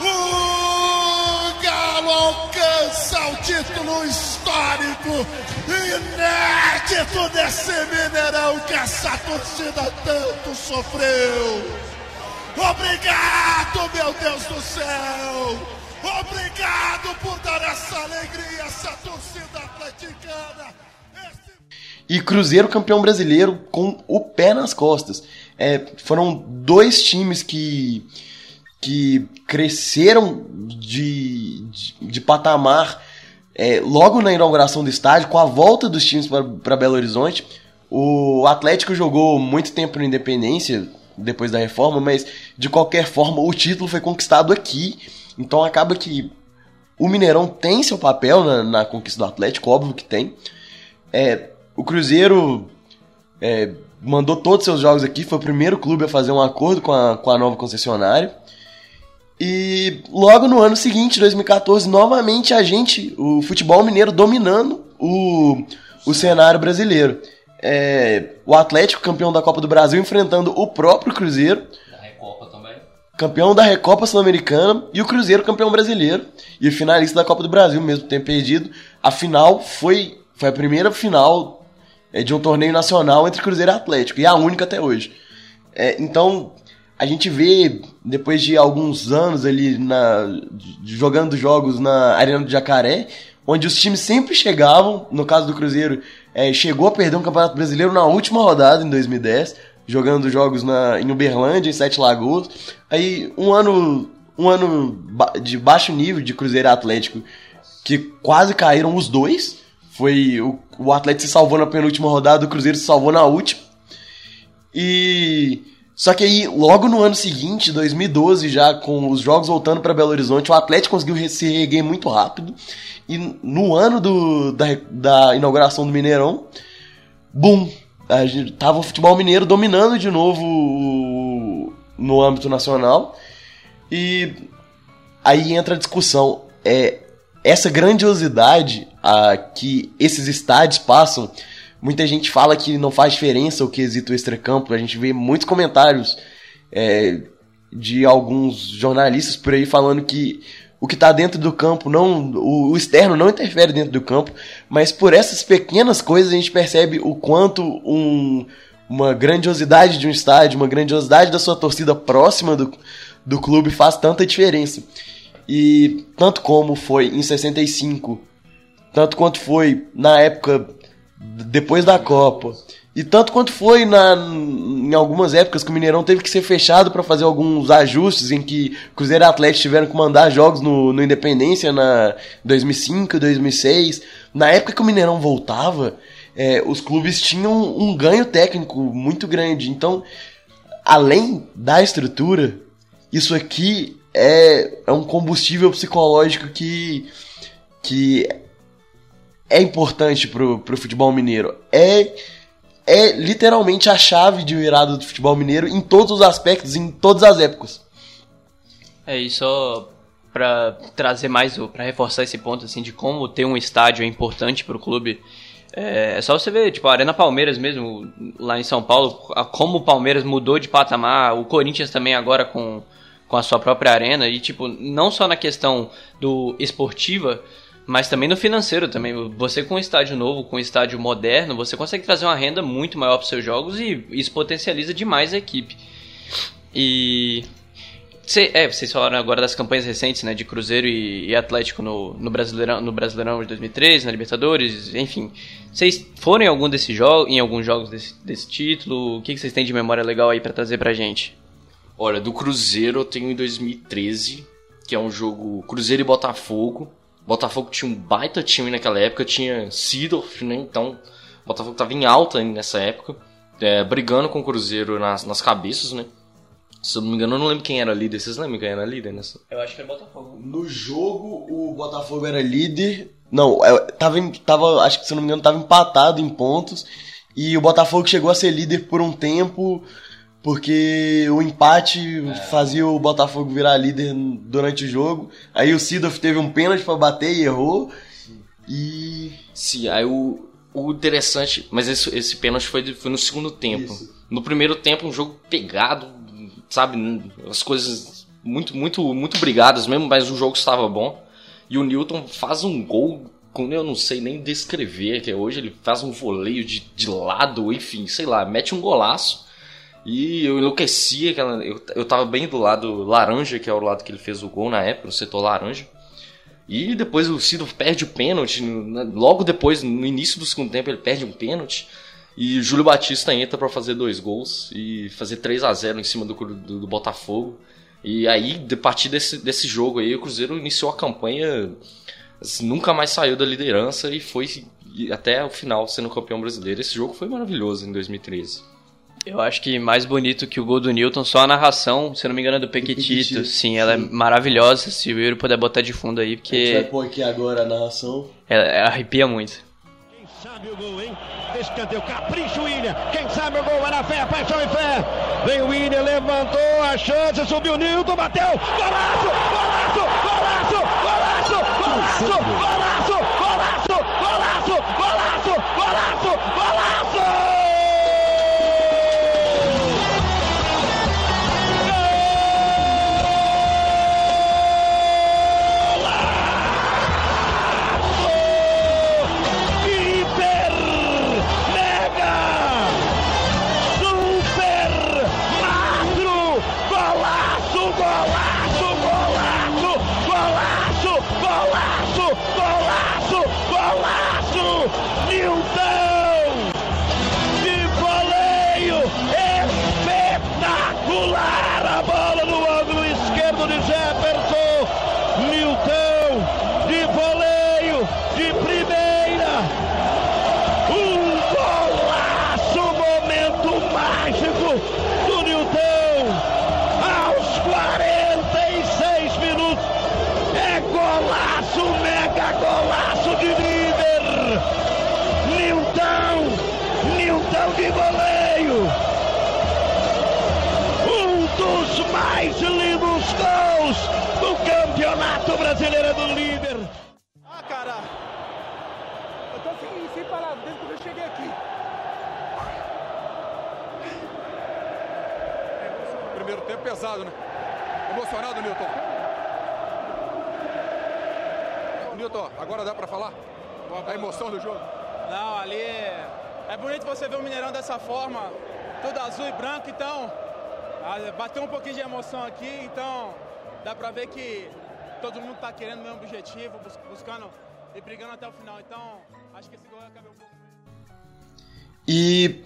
O Galo alcança o título histórico, inédito desse Mineirão que essa torcida tanto sofreu. Obrigado, meu Deus do céu. Obrigado por dar essa alegria, essa torcida atleticana. E Cruzeiro campeão brasileiro com o pé nas costas. É, foram dois times que que cresceram de, de, de patamar é, logo na inauguração do estádio, com a volta dos times para Belo Horizonte. O Atlético jogou muito tempo no Independência, depois da reforma, mas de qualquer forma o título foi conquistado aqui. Então acaba que o Mineirão tem seu papel na, na conquista do Atlético, óbvio que tem. É, o Cruzeiro é, mandou todos os seus jogos aqui, foi o primeiro clube a fazer um acordo com a, com a nova concessionária. E logo no ano seguinte, 2014, novamente a gente, o futebol mineiro, dominando o, o cenário brasileiro. É, o Atlético, campeão da Copa do Brasil, enfrentando o próprio Cruzeiro. Da Recopa também. Campeão da Recopa Sul-Americana e o Cruzeiro campeão brasileiro. E o finalista da Copa do Brasil, mesmo tempo perdido. A final foi, foi a primeira final é, de um torneio nacional entre Cruzeiro e Atlético. E a única até hoje. É, então, a gente vê, depois de alguns anos ali na, jogando jogos na Arena do Jacaré, onde os times sempre chegavam, no caso do Cruzeiro, é, chegou a perder um Campeonato Brasileiro na última rodada, em 2010, jogando jogos na, em Uberlândia, em Sete Lagoas. Aí, um ano, um ano de baixo nível de Cruzeiro Atlético, que quase caíram os dois. Foi o, o Atlético se salvou na penúltima rodada, o Cruzeiro se salvou na última. E só que aí, logo no ano seguinte, 2012, já com os jogos voltando para Belo Horizonte, o Atlético conseguiu se reerguer muito rápido. E no ano do, da, da inauguração do Mineirão, bum! A gente, tava o futebol mineiro dominando de novo no âmbito nacional. E aí entra a discussão. É, essa grandiosidade a, que esses estádios passam, muita gente fala que não faz diferença o quesito extracampo. A gente vê muitos comentários é, de alguns jornalistas por aí falando que o que está dentro do campo não o, o, externo não interfere dentro do campo mas por essas pequenas coisas a gente percebe o quanto um, uma grandiosidade de um estádio uma grandiosidade da sua torcida próxima do, do clube faz tanta diferença e tanto como foi em 65 tanto quanto foi na época depois da Copa e tanto quanto foi na, em algumas épocas que o Mineirão teve que ser fechado para fazer alguns ajustes em que Cruzeiro e Atlético tiveram que mandar jogos no, no Independência na 2005, 2006. Na época que o Mineirão voltava, é, os clubes tinham um ganho técnico muito grande. Então, além da estrutura, isso aqui é, é um combustível psicológico que, que é importante pro, pro futebol mineiro. É é literalmente a chave de virada do futebol mineiro em todos os aspectos, em todas as épocas. É isso para trazer mais, para reforçar esse ponto assim de como ter um estádio é importante para o clube. É, é, só você ver, tipo, a Arena Palmeiras mesmo, lá em São Paulo, como o Palmeiras mudou de patamar, o Corinthians também agora com, com a sua própria arena, e tipo, não só na questão do esportiva, mas também no financeiro também. Você com um estádio novo, com um estádio moderno, você consegue trazer uma renda muito maior para seus jogos e isso potencializa demais a equipe. E Cê, é, vocês falaram agora das campanhas recentes, né, de Cruzeiro e, e, Atlético no, no, Brasileirão, no Brasileirão de 2013, na Libertadores, enfim. Vocês foram em algum desses jogos, em alguns jogos desse, desse título? O que, vocês têm de memória legal aí para trazer pra gente? Olha, do Cruzeiro eu tenho em 2013, que é um jogo Cruzeiro e Botafogo. Botafogo tinha um baita time naquela época, tinha Sidorf, né? Então, o Botafogo tava em alta nessa época, é, brigando com o Cruzeiro nas, nas cabeças, né? Se eu não me engano, eu não lembro quem era líder. Vocês lembram quem era líder nessa? Eu acho que era Botafogo. No jogo, o Botafogo era líder. Não, é, tava, tava, acho que se eu não me engano, tava empatado em pontos. E o Botafogo chegou a ser líder por um tempo porque o empate é. fazia o Botafogo virar líder durante o jogo. Aí o Sidorf teve um pênalti para bater e errou. E. Sim, aí o, o interessante. Mas esse, esse pênalti foi, foi no segundo tempo. Isso. No primeiro tempo, um jogo pegado, sabe? As coisas muito, muito, muito brigadas mesmo, mas o jogo estava bom. E o Newton faz um gol eu não sei nem descrever, que hoje ele faz um voleio de, de lado, enfim, sei lá, mete um golaço. E eu enlouquecia, aquela, eu, eu tava bem do lado laranja, que é o lado que ele fez o gol na época, no setor laranja. E depois o Cido perde o pênalti, logo depois, no início do segundo tempo, ele perde um pênalti. E Júlio Batista entra para fazer dois gols e fazer 3 a 0 em cima do, do, do Botafogo. E aí, de partir desse, desse jogo aí, o Cruzeiro iniciou a campanha, assim, nunca mais saiu da liderança e foi até o final sendo campeão brasileiro. Esse jogo foi maravilhoso em 2013. Eu acho que mais bonito que o gol do Newton, só a narração, se eu não me engano, é do Pequetito. Sim, ela sim. é maravilhosa. Se o Yuri puder botar de fundo aí, porque. A gente vai pôr aqui agora a narração. Ela, ela arrepia muito. Quem sabe o gol, hein? Escanteio, capricho, William. Quem sabe o gol, vai na fé, paixão e fé. Vem o William, levantou a chance, subiu o Newton, bateu. Golaço, golaço, golaço, aqui, então dá pra ver que todo mundo tá querendo o mesmo objetivo, bus- buscando e brigando até o final. Então, acho que esse gol acabou um pouco. E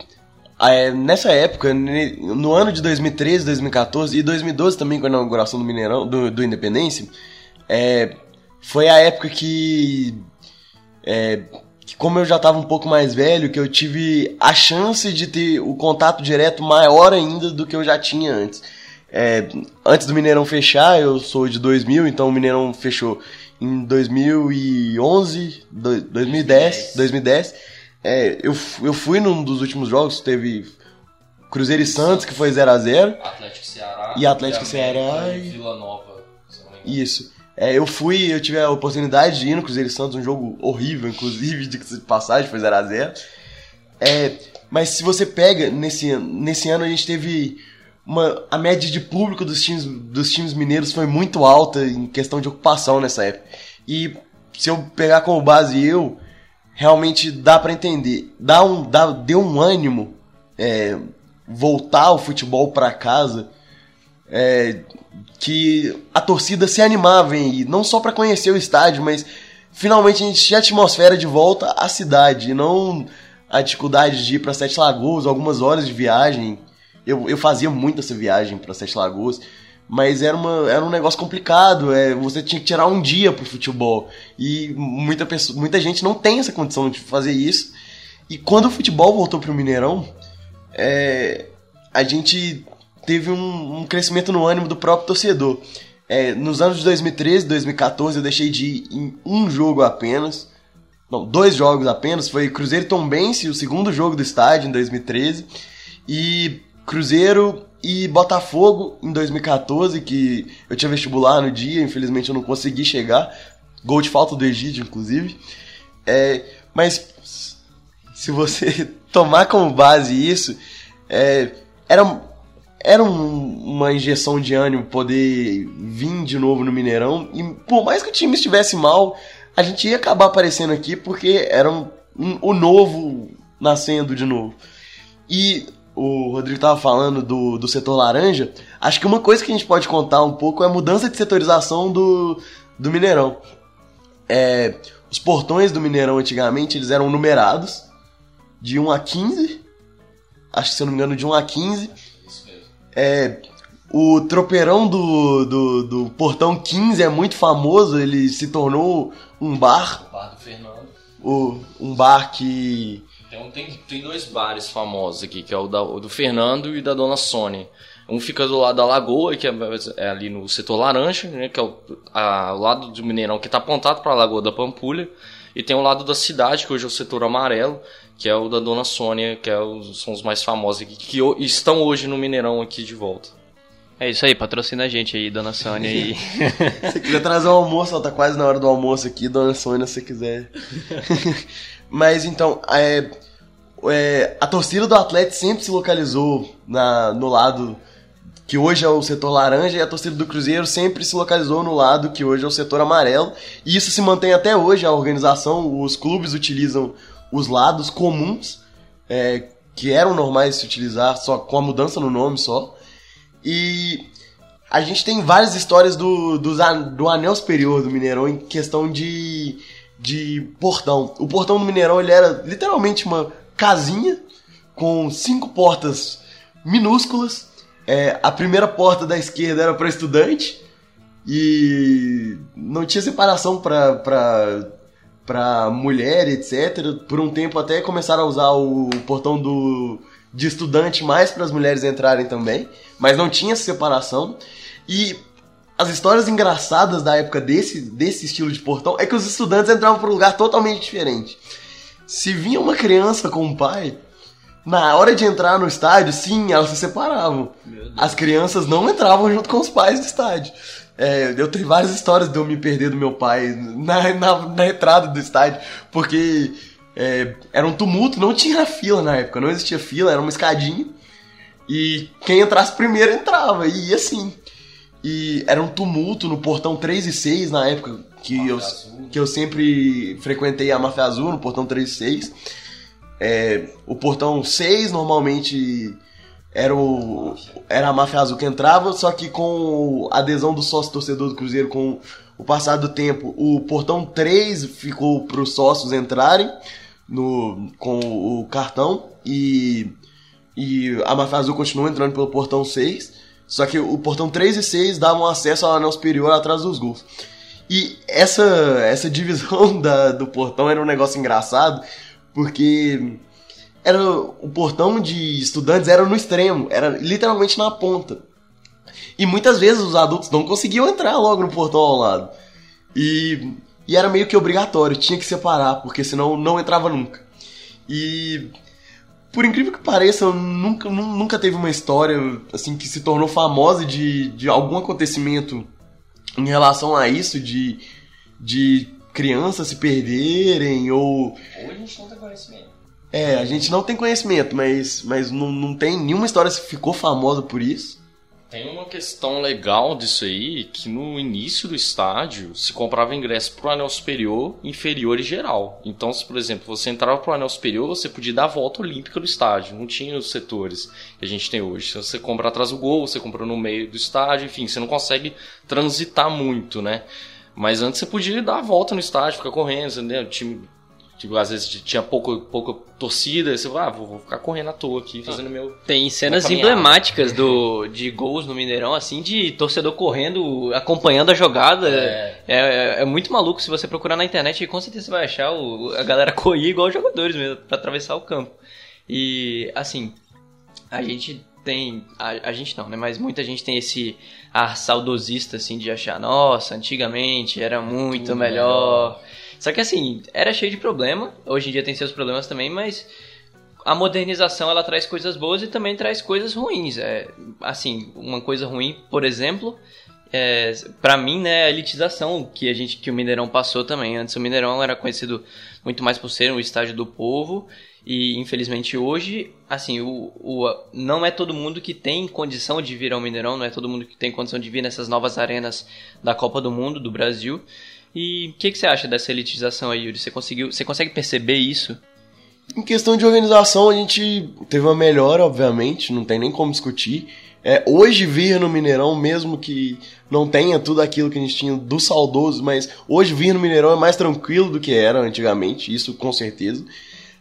é, nessa época, no ano de 2013, 2014 e 2012 também, com a inauguração do Mineirão, do, do Independência, é, foi a época que, é, que, como eu já estava um pouco mais velho, que eu tive a chance de ter o contato direto maior ainda do que eu já tinha antes. É, antes do Mineirão fechar, eu sou de 2000, então o Mineirão fechou em 2011, do- 2010, 2010. É, eu, eu fui num dos últimos jogos, teve Cruzeiro e Santos, que foi 0x0. Atlético Ceará. E Atlético Ceará E Vila Nova. se não me engano. Isso. É, eu fui, eu tive a oportunidade de ir no Cruzeiro e Santos, um jogo horrível, inclusive, de passagem, foi 0x0. É, mas se você pega, nesse, nesse ano a gente teve uma, a média de público dos times, dos times mineiros foi muito alta em questão de ocupação nessa época. E se eu pegar como base eu, realmente dá pra entender. Dá um, dá, deu um ânimo é, voltar o futebol pra casa é, que a torcida se animava em ir, não só pra conhecer o estádio, mas finalmente a gente tinha atmosfera de volta à cidade, e não a dificuldade de ir pra Sete Lagoas, algumas horas de viagem. Eu, eu fazia muito essa viagem pra Sete Lagoas, mas era, uma, era um negócio complicado, é, você tinha que tirar um dia pro futebol, e muita, pessoa, muita gente não tem essa condição de fazer isso. E quando o futebol voltou pro Mineirão, é, a gente teve um, um crescimento no ânimo do próprio torcedor. É, nos anos de 2013 2014 eu deixei de ir em um jogo apenas. Não, dois jogos apenas. Foi Cruzeiro Tombense, o segundo jogo do estádio em 2013. E Cruzeiro e Botafogo em 2014, que eu tinha vestibular no dia, infelizmente eu não consegui chegar. Gol de falta do Egídio, inclusive. É, mas se você <laughs> tomar como base isso, é, era, era um- uma injeção de ânimo poder vir de novo no Mineirão. E por mais que o time estivesse mal, a gente ia acabar aparecendo aqui porque era um, um- o novo nascendo de novo. E o Rodrigo tava falando do, do setor laranja. Acho que uma coisa que a gente pode contar um pouco é a mudança de setorização do, do Mineirão. É, os portões do Mineirão antigamente eles eram numerados de 1 a 15. Acho que se eu não me engano, de 1 a 15. Isso mesmo. É, o tropeirão do, do, do portão 15 é muito famoso, ele se tornou um bar. O bar do Fernando. O, um bar que. Tem, um- tem, tem dois bares famosos aqui, que é o, da- o do Fernando e da Dona Sônia. Um fica do lado da Lagoa, que é, é ali no setor laranja, né, que é o, a- o lado do Mineirão que está apontado para a Lagoa da Pampulha. E tem o lado da cidade, que hoje é o setor amarelo, que é o da Dona Sônia, que é os- são os mais famosos aqui, que o- estão hoje no Mineirão aqui de volta. É isso aí, patrocina a gente aí, dona Sônia. E... <laughs> Se quiser trazer um almoço, ó, tá quase na hora do almoço aqui, dona Sônia, se você quiser. <laughs> Mas então, é, é, a torcida do Atlético sempre se localizou na, no lado que hoje é o setor laranja, e a torcida do Cruzeiro sempre se localizou no lado que hoje é o setor amarelo. E isso se mantém até hoje, a organização, os clubes utilizam os lados comuns, é, que eram normais de se utilizar, só com a mudança no nome só. E a gente tem várias histórias do, an- do anel superior do Mineirão em questão de, de portão. O portão do Mineirão ele era literalmente uma casinha com cinco portas minúsculas. É, a primeira porta da esquerda era para estudante e não tinha separação para para mulher, etc. Por um tempo até começaram a usar o portão do de estudante mais para as mulheres entrarem também, mas não tinha separação. E as histórias engraçadas da época desse, desse estilo de portão é que os estudantes entravam para um lugar totalmente diferente. Se vinha uma criança com um pai, na hora de entrar no estádio, sim, elas se separavam. As crianças não entravam junto com os pais do estádio. É, eu tenho várias histórias de eu me perder do meu pai na, na, na entrada do estádio, porque é, era um tumulto, não tinha fila na época, não existia fila, era uma escadinha. E quem entrasse primeiro entrava, e ia assim. E era um tumulto no portão 3 e 6 na época que eu, que eu sempre frequentei a Máfia Azul, no portão 3 e 6. É, o portão 6 normalmente era, o, era a Máfia Azul que entrava, só que com a adesão do sócio torcedor do Cruzeiro com o passar do tempo, o portão 3 ficou para os sócios entrarem no, com o cartão e, e a Máfia Azul continuou entrando pelo portão 6. Só que o portão 3 e 6 davam acesso ao anel superior atrás dos gols. E essa, essa divisão <laughs> da, do portão era um negócio engraçado, porque era o portão de estudantes era no extremo, era literalmente na ponta. E muitas vezes os adultos não conseguiam entrar logo no portão ao lado. E, e era meio que obrigatório, tinha que separar, porque senão não entrava nunca. E por incrível que pareça, nunca, nunca teve uma história assim que se tornou famosa de, de algum acontecimento em relação a isso, de, de crianças se perderem ou. Ou a gente não tem conhecimento. É, a gente não tem conhecimento, mas, mas não, não tem nenhuma história que ficou famosa por isso. Tem uma questão legal disso aí, que no início do estádio se comprava ingresso pro anel superior, inferior e geral. Então, se por exemplo você entrava pro anel superior, você podia dar a volta olímpica do estádio. Não tinha os setores que a gente tem hoje. Se você compra atrás do gol, você compra no meio do estádio, enfim, você não consegue transitar muito, né? Mas antes você podia dar a volta no estádio, ficar correndo, entendeu? O time Tipo, às vezes tinha pouco, pouca torcida, você ah, vou, vou ficar correndo à toa aqui, fazendo meu. Tem cenas emblemáticas do, <laughs> de gols no Mineirão, assim, de torcedor correndo, acompanhando a jogada. É, é, é muito maluco se você procurar na internet, com certeza você vai achar o, a galera <laughs> correr igual os jogadores mesmo, pra atravessar o campo. E, assim, a gente tem. A, a, gente não, né? Mas muita gente tem esse ar saudosista, assim, de achar, nossa, antigamente era muito Tudo melhor. melhor. Só que assim, era cheio de problema. Hoje em dia tem seus problemas também, mas a modernização ela traz coisas boas e também traz coisas ruins. É, assim, uma coisa ruim, por exemplo, é, para mim, né, a elitização que a gente que o Mineirão passou também. Antes o Mineirão era conhecido muito mais por ser um estádio do povo e infelizmente hoje, assim, o, o não é todo mundo que tem condição de vir ao Mineirão, não é todo mundo que tem condição de vir nessas novas arenas da Copa do Mundo do Brasil. E o que, que, você acha dessa elitização aí, Yuri? Você, conseguiu, você consegue perceber isso? Em questão de organização, a gente teve uma melhora, obviamente, não tem nem como discutir. É, hoje vir no Mineirão, mesmo que não tenha tudo aquilo que a gente tinha do saudoso, mas hoje vir no Mineirão é mais tranquilo do que era antigamente, isso com certeza.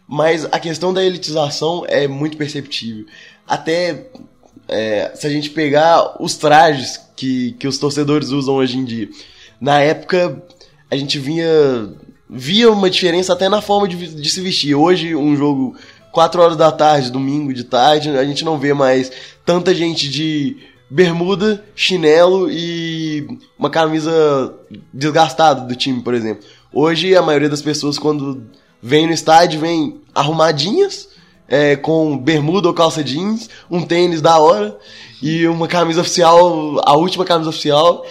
Mas a questão da elitização é muito perceptível. Até é, se a gente pegar os trajes que, que os torcedores usam hoje em dia. Na época, a gente vinha via uma diferença até na forma de, de se vestir. Hoje, um jogo 4 horas da tarde, domingo de tarde, a gente não vê mais tanta gente de bermuda, chinelo e uma camisa desgastada do time, por exemplo. Hoje, a maioria das pessoas, quando vem no estádio, vem arrumadinhas, é, com bermuda ou calça jeans, um tênis da hora e uma camisa oficial, a última camisa oficial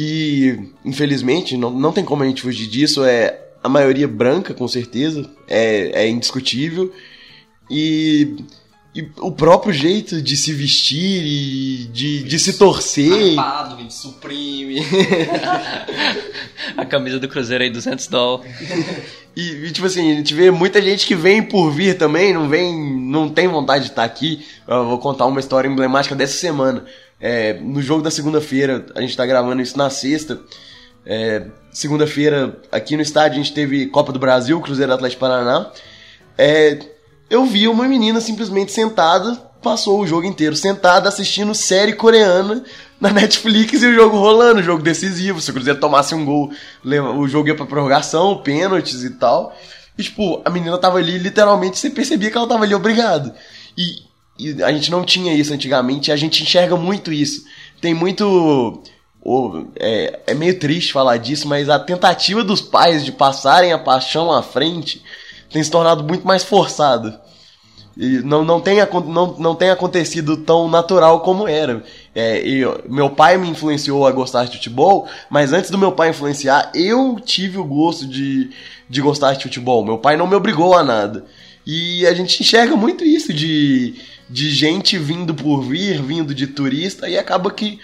e, infelizmente, não, não tem como a gente fugir disso. É a maioria branca, com certeza. É, é indiscutível. E, e o próprio jeito de se vestir e de, de se torcer. Arpado, de suprime. <laughs> a camisa do Cruzeiro aí, 200 dólares. E, e, tipo assim, a gente vê muita gente que vem por vir também, não vem, não tem vontade de estar aqui. Eu vou contar uma história emblemática dessa semana. É, no jogo da segunda-feira, a gente tá gravando isso na sexta. É, segunda-feira, aqui no estádio, a gente teve Copa do Brasil, Cruzeiro Atlético Paraná. É, eu vi uma menina simplesmente sentada, passou o jogo inteiro sentada assistindo série coreana na Netflix e o jogo rolando, jogo decisivo. Se o Cruzeiro tomasse um gol, o jogo ia pra prorrogação, pênaltis e tal. E, tipo, a menina tava ali, literalmente, você percebia que ela tava ali obrigado. E e a gente não tinha isso antigamente, a gente enxerga muito isso. Tem muito. É, é meio triste falar disso, mas a tentativa dos pais de passarem a paixão à frente tem se tornado muito mais forçada. e não, não, tem, não, não tem acontecido tão natural como era. É, eu- meu pai me influenciou a gostar de futebol, mas antes do meu pai influenciar, eu tive o gosto de, de gostar de futebol. Meu pai não me obrigou a nada. E a gente enxerga muito isso de, de gente vindo por vir, vindo de turista, e acaba que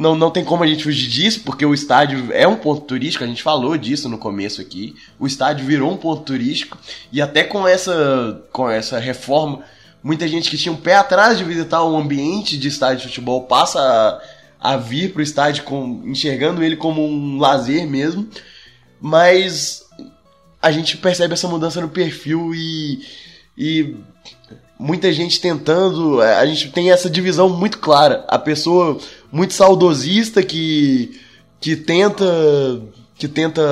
não, não tem como a gente fugir disso, porque o estádio é um ponto turístico, a gente falou disso no começo aqui. O estádio virou um ponto turístico, e até com essa, com essa reforma, muita gente que tinha um pé atrás de visitar um ambiente de estádio de futebol passa a, a vir pro estádio com, enxergando ele como um lazer mesmo. Mas a gente percebe essa mudança no perfil e, e muita gente tentando. A gente tem essa divisão muito clara. A pessoa muito saudosista que, que tenta. que tenta.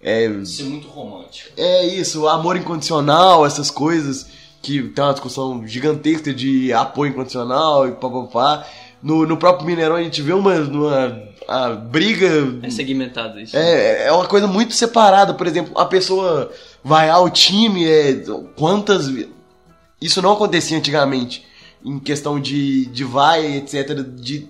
É, Ser muito romântico. é isso, amor incondicional, essas coisas que tem uma discussão gigantesca de apoio incondicional e papapá. No, no próprio Mineirão a gente vê uma, uma a briga É segmentado isso. é, é uma coisa muito separada. Por exemplo, a pessoa vai ao time, é, quantas. Isso não acontecia antigamente. Em questão de, de vaia, etc. De,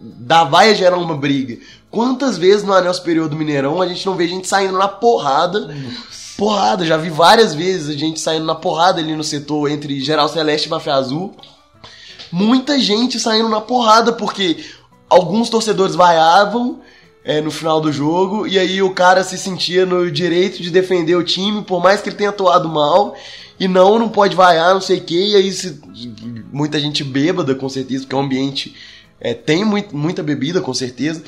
da vaia gerar uma briga. Quantas vezes no anel superior do Mineirão a gente não vê gente saindo na porrada? Porrada, já vi várias vezes a gente saindo na porrada ali no setor entre Geral Celeste e Mafia Azul. Muita gente saindo na porrada, porque alguns torcedores vaiavam é, no final do jogo, e aí o cara se sentia no direito de defender o time, por mais que ele tenha atuado mal, e não, não pode vaiar, não sei o que, e aí se- muita gente bêbada, com certeza, porque o ambiente é, tem muito, muita bebida, com certeza,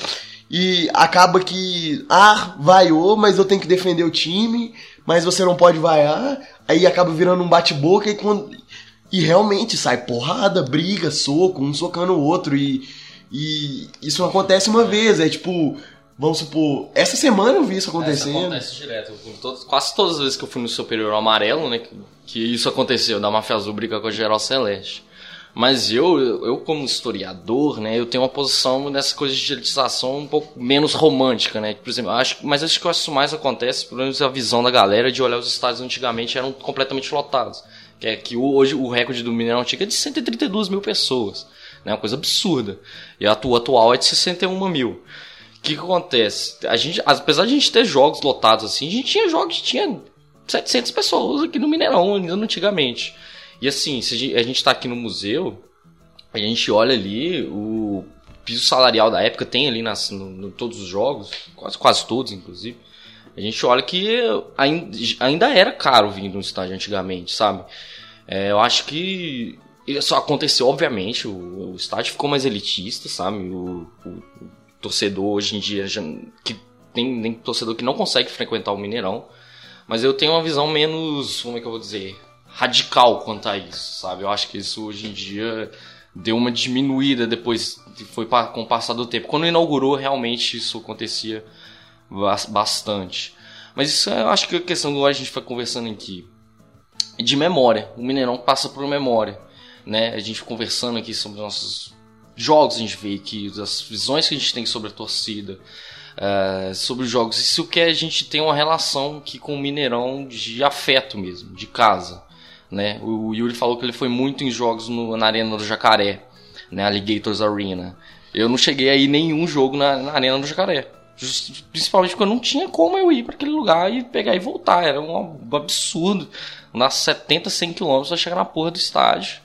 e acaba que, ah, vaiou, mas eu tenho que defender o time, mas você não pode vaiar, aí acaba virando um bate-boca, e quando... E realmente sai porrada, briga, soco, um socando o outro. E, e isso não acontece uma vez. É tipo, vamos supor, essa semana eu vi isso acontecendo. acontece direto. Todas- quase todas as vezes que eu fui no Superior Amarelo, né? que- Que isso aconteceu, da Mafia Azul brigar com a Geral Celeste. Mas eu, eu como historiador, né, eu tenho uma posição nessa coisa de elitização um pouco menos romântica, né? Por exemplo, acho, mas acho que isso mais acontece, pelo menos a visão da galera de olhar os estádios antigamente eram completamente lotados. Que é que hoje o recorde do Mineirão Antigo é de 132 mil pessoas. Né, uma coisa absurda. E a atu- atual é de 61 mil. O que, que acontece? A gente, apesar de a gente ter jogos lotados assim, a gente tinha jogos que tinha 700 pessoas aqui no Mineirão, ainda antigamente. E assim, se a gente, a gente tá aqui no museu, a gente olha ali o piso salarial da época, tem ali nas, no, no- todos os jogos, quase, quase todos, inclusive. A gente olha que ainda, ainda era caro vir no estádio antigamente, sabe? É, eu acho que isso aconteceu, obviamente, o, o estádio ficou mais elitista, sabe? O, o- o torcedor hoje em dia já, que tem, tem torcedor que não consegue frequentar o Mineirão, mas eu tenho uma visão menos, como é que eu vou dizer, radical quanto a isso, sabe? Eu acho que isso hoje em dia deu uma diminuída depois, foi com o passar do tempo. Quando inaugurou, realmente isso acontecia bas- bastante. Mas isso eu acho que é a questão do a gente foi conversando aqui de memória. O Mineirão passa por memória, né? A gente conversando aqui sobre nossos jogos, a gente vê aqui as visões que a gente tem sobre a torcida, eh, sobre os jogos. Isso que a gente tem uma relação aqui com o Mineirão de afeto mesmo, de casa, né? O Yuri falou que ele foi muito em jogos no- na Arena do Jacaré, né? Alligators Arena. Eu não cheguei a ir nenhum jogo na, na Arena do Jacaré. Just- principalmente porque eu não tinha como eu ir para aquele lugar e pegar e voltar. Era um absurdo. Nas 70, 100 quilômetros pra chegar na porra do estádio.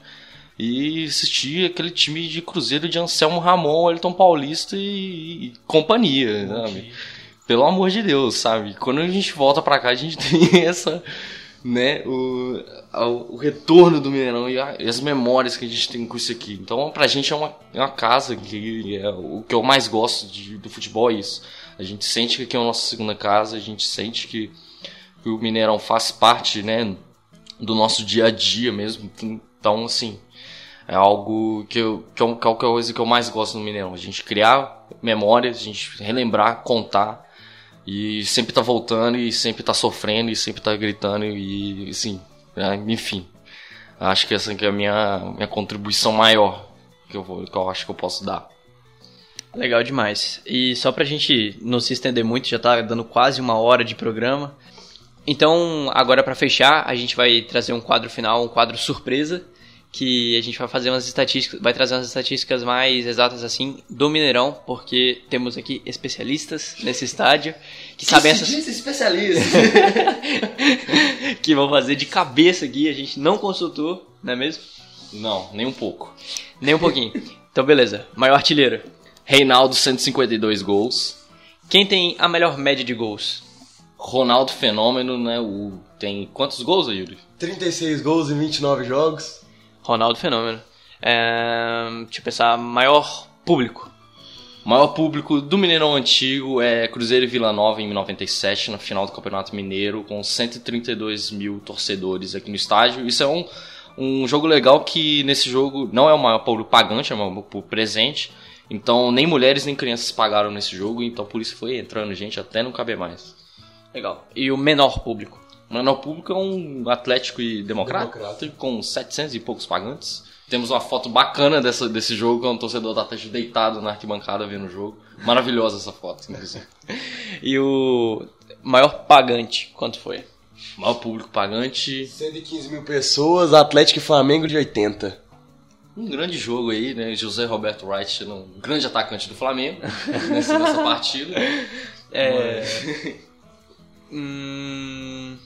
E assistir aquele time de Cruzeiro de Anselmo Ramon, Elton Paulista e, e companhia, sabe? Pelo amor de Deus, sabe? Quando a gente volta pra cá, a gente <laughs> tem essa, né, o, o retorno do Mineirão e, a- e as memórias que a gente tem com isso aqui. Então, pra gente é uma, é uma casa que é o que eu mais gosto de, do futebol é isso. A gente sente que aqui é a nossa segunda casa, a gente sente que, que o Mineirão faz parte, né, do nosso dia a dia mesmo. Então, assim, é algo que, eu, que, é, que é a coisa que eu mais gosto no Mineirão. A gente criar memórias, a gente relembrar, contar. E sempre tá voltando, e sempre tá sofrendo, e sempre tá gritando, e assim, enfim. Acho que essa que é a minha, minha contribuição maior que eu, vou, que eu acho que eu posso dar. Legal demais. E só pra gente não se estender muito, já tá dando quase uma hora de programa. Então, agora pra fechar, a gente vai trazer um quadro final, um quadro surpresa, que a gente vai fazer umas estatísticas, vai trazer umas estatísticas mais exatas assim do Mineirão, porque temos aqui especialistas nesse estádio que, sabem essas especialista. <laughs> que vão fazer de cabeça aqui, a gente não consultou, não é mesmo? Não, nem um pouco. Nem um pouquinho. Então, beleza. Maior artilheiro. Reinaldo, 152 gols. Quem tem a melhor média de gols? Ronaldo Fenômeno, né? O... Tem quantos gols, Yuri? 36 gols em 29 jogos. Ronaldo Fenômeno. É... Deixa eu pensar, maior público. O maior público do Mineirão Antigo é Cruzeiro e Vila Nova em 97, na final do Campeonato Mineiro, com 132 mil torcedores aqui no estádio. Isso é um, um jogo legal que nesse jogo não é o maior público pagante, é o maior público presente. Então nem mulheres nem crianças pagaram nesse jogo, então por isso foi entrando gente até não caber mais. Legal. E o menor público? O menor público é um Atlético e Democrata, Democrata. com 700 e poucos pagantes. Temos uma foto bacana dessa, desse jogo, com um torcedor do Atlético deitado na arquibancada vendo o jogo. Maravilhosa essa foto, inclusive. <laughs> E o maior pagante, quanto foi? Maior público pagante. 115 mil pessoas, Atlético e Flamengo de 80. Um grande jogo aí, né? José Roberto Wright sendo um grande atacante do Flamengo <laughs> nessa, nessa partida. <laughs> É... Hum...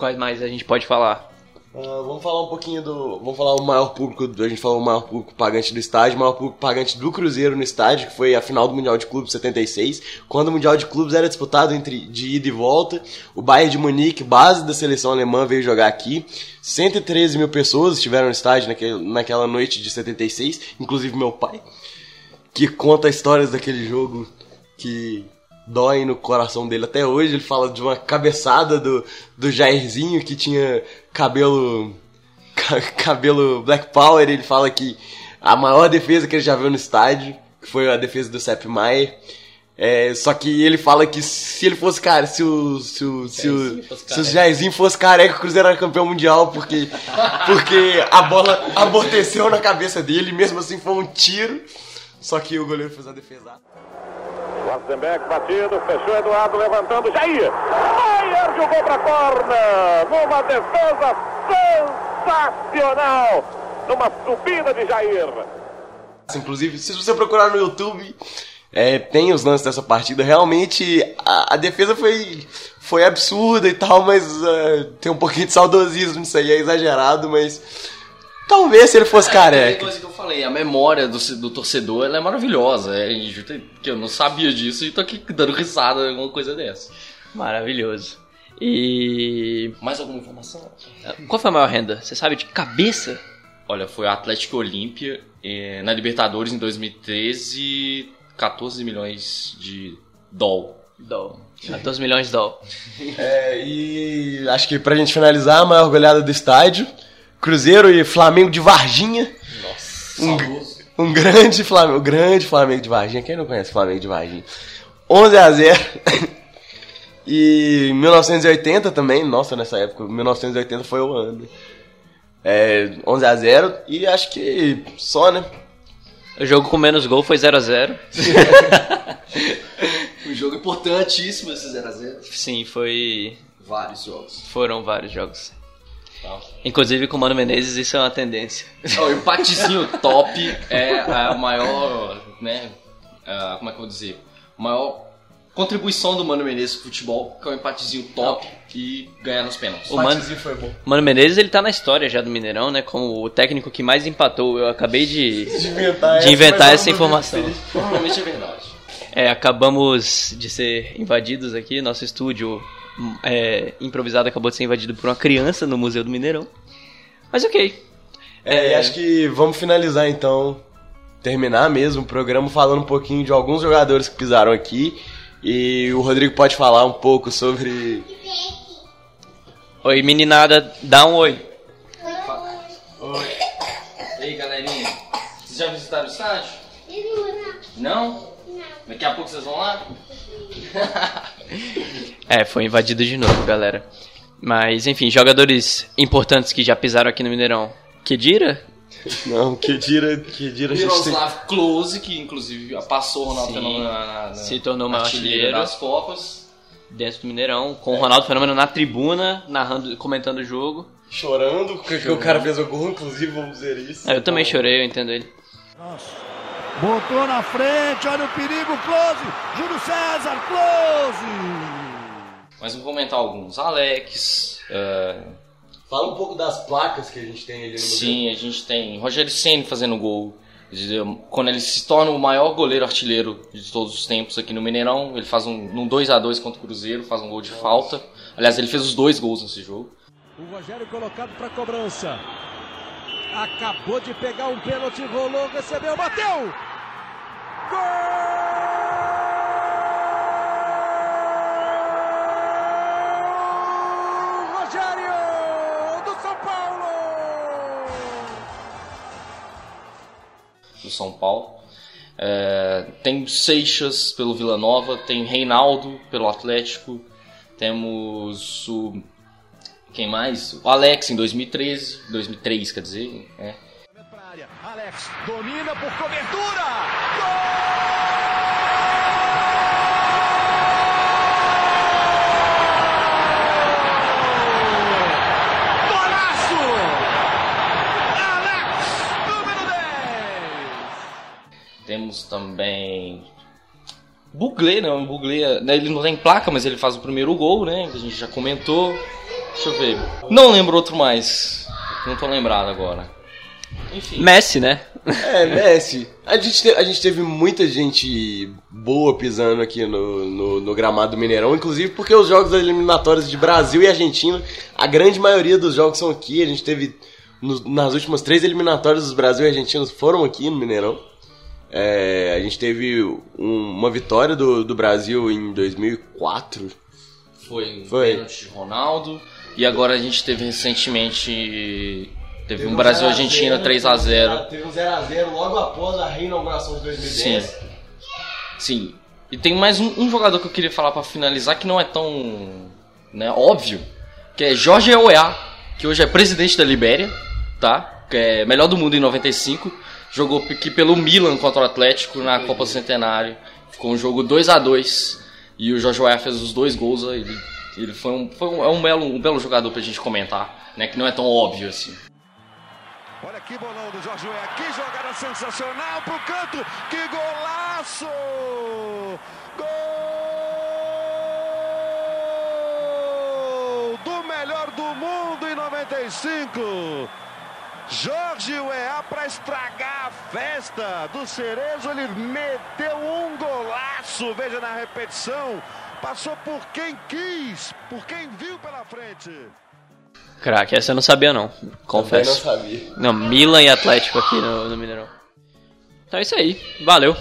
Quais mais a gente pode falar? Ah, vamos falar um pouquinho do. Vamos falar o maior público. A gente falou o maior público pagante do estádio, o maior público pagante do Cruzeiro no estádio, que foi a final do Mundial de Clubes 76, quando o Mundial de Clubes era disputado entre de ida e volta. O Bayern de Munique, base da seleção alemã, veio jogar aqui. 113 mil pessoas estiveram no estádio naquele, naquela noite de 76, inclusive meu pai, que conta histórias daquele jogo que doem no coração dele até hoje. Ele fala de uma cabeçada do, do Jairzinho que tinha cabelo ca- <laughs> cabelo Black Power. Ele fala que a maior defesa que ele já viu no estádio que foi a defesa do Sepp Maier. É, só que ele fala que se ele fosse cara, se o se o se o, Jairzinho fosse se o Jairzinho fosse careca, o Cruzeiro era campeão mundial porque <laughs> porque a bola amorteceu na cabeça dele, mesmo assim foi um tiro. Só que o goleiro fez a defesa. Schwarzenbeck batido, fechou Eduardo levantando, Jair! Maier jogou pra corner, numa defesa sensacional, numa subida de Jair. Inclusive, se você procurar no YouTube, é, tem os lances dessa partida. Realmente, a, a defesa foi, foi absurda e tal, mas é, tem um pouquinho de saudosismo nisso aí, é exagerado, mas talvez se ele fosse É careca. coisa que eu falei, a memória do, do torcedor ela é maravilhosa. É que eu não sabia disso e tô aqui dando risada alguma coisa dessa. Maravilhoso. E. Mais alguma informação? Qual foi a maior renda? Você sabe de cabeça? Olha, foi a Atlético Olímpia eh, na Libertadores em 2013, 14 milhões de doll. Dó. 14 milhões de dólar. É, e acho que pra gente finalizar, a maior goleada do estádio: Cruzeiro e Flamengo de Varginha. Nossa, Um, saudoso. um grande Flamengo, um grande Flamengo de Varginha. Quem não conhece Flamengo de Varginha? 11 a 0. <laughs> e 1980 também, nossa, nessa época, 1980 foi o ano. É, 11 a 0 e acho que só, né? O jogo com menos gol foi 0 a 0 <laughs> Um jogo importantíssimo esse 0x0. Sim, foi. Vários jogos. Foram vários jogos. Inclusive com o Mano Menezes, isso é uma tendência. O empatezinho <laughs> top é a maior, né? como é que eu vou dizer? A maior contribuição do Mano Menezes pro futebol, que é o empatezinho top e ganhar nos pênaltis. O Mano, foi bom. Mano Menezes, ele tá na história já do Mineirão, né? Como o técnico que mais empatou. Eu acabei de, De inventar, de inventar essa não informação. Provavelmente é verdade. É, acabamos de ser invadidos aqui. Nosso estúdio é, improvisado acabou de ser invadido por uma criança no Museu do Mineirão. Mas ok. É, e acho que vamos finalizar então, terminar mesmo o programa falando um pouquinho de alguns jogadores que pisaram aqui. E o Rodrigo pode falar um pouco sobre. Oi, meninada, dá um oi. E aí, galerinha? Vocês já visitaram o estádio? Não? Daqui a pouco vocês vão lá? <laughs> É, foi invadido de novo, galera. Mas, enfim, jogadores importantes que já pisaram aqui no Mineirão. Kedira? Não, Kedira, Kedira a gente tem. Klose, que inclusive passou o Ronaldo Sim. Fenômeno na, na, Se tornou maior artilheiro das Copas. dentro do Mineirão, com o Ronaldo Fenômeno na tribuna, narrando, comentando o jogo. Chorando, porque o cara fez o gol, inclusive, vamos dizer isso. É, eu também chorei, eu entendo ele. Botou na frente, olha o perigo, close! Júlio César, close! Mas vou comentar alguns. Alex, é, Fala um pouco das placas que a gente tem ali no sim, a gente tem Rogério Ceni fazendo gol. Quando ele se torna o maior goleiro artilheiro de todos os tempos aqui no Mineirão, ele faz um, num 2 a 2 contra o Cruzeiro, faz um gol de falta. Aliás, ele fez os dois gols nesse jogo. O Rogério colocado para cobrança. Acabou de pegar um pênalti, rolou, recebeu, bateu! Gol! Rogério do São Paulo! do São Paulo. É, tem Seixas pelo Vila Nova, tem Reinaldo pelo Atlético, temos o. Quem mais? O Alex em 2013, 2003 quer dizer. É. Alex domina por cobertura! Gol! Golaço! Alex, número 10! Temos também. Buglé, não, Buglé, né, ele não tem placa, mas ele faz o primeiro gol, né? Que a gente já comentou. Deixa eu ver. Não lembro outro mais. Não tô lembrado agora. Enfim. Messi, né? É, Messi. A gente, te- a gente teve muita gente boa pisando aqui no, no, no gramado do Mineirão, inclusive porque os jogos eliminatórios de Brasil e Argentina, a grande maioria dos jogos são aqui. A gente teve no- nas últimas três eliminatórias dos Brasil e Argentinos foram aqui no Mineirão. É, a gente teve um- uma vitória do, do Brasil em 2004. Foi um Foi. pênalti de Ronaldo. E agora a gente teve recentemente. Teve um Brasil-Argentina 3x0. Teve um 0x0 logo após a reinauguração de 2010. Sim. Sim. E tem mais um, um jogador que eu queria falar pra finalizar que não é tão né, óbvio, que é Jorge Weah, que hoje é presidente da Libéria, tá? Que é melhor do mundo em 95. Jogou aqui pelo Milan contra o Atlético na Copa Centenário. Ficou um jogo 2 a 2 E o Jorge Weah fez os dois gols. Ele, ele foi, um, foi um, é um, belo, um belo jogador pra gente comentar, né? Que não é tão óbvio assim. Olha que bolão do Jorge Weah, que jogada sensacional pro canto, que golaço! Gol do melhor do mundo em 95! Jorge Weah para estragar a festa do Cerezo, ele meteu um golaço, veja na repetição, passou por quem quis, por quem viu pela frente. Craque, essa eu não sabia não, Também não confesso. sabia. Não, Milan e Atlético aqui no, no Mineirão. Então é isso aí, valeu.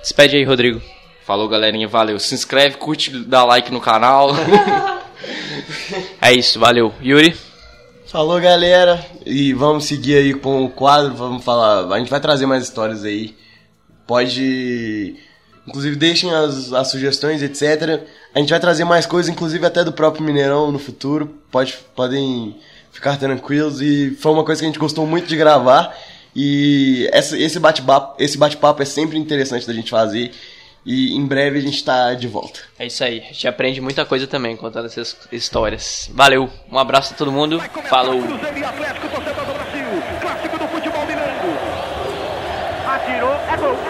Despede aí, Rodrigo. Falou, galerinha. Valeu. Se inscreve, curte, dá like no canal. <laughs> É isso, valeu. Yuri, Falou, galera. E vamos seguir aí com o quadro. Vamos falar. A gente vai trazer mais histórias aí. Pode. Inclusive, deixem as, as sugestões, etc. A gente vai trazer mais coisas, inclusive até do próprio Mineirão no futuro. Pode, podem ficar tranquilos. E foi uma coisa que a gente gostou muito de gravar. E essa, esse bate-papo esse bate é sempre interessante da gente fazer. E em breve a gente tá de volta. é isso aí. A gente aprende muita coisa também contando essas histórias. Valeu, um abraço a todo mundo. Falou. Atirou, é gol.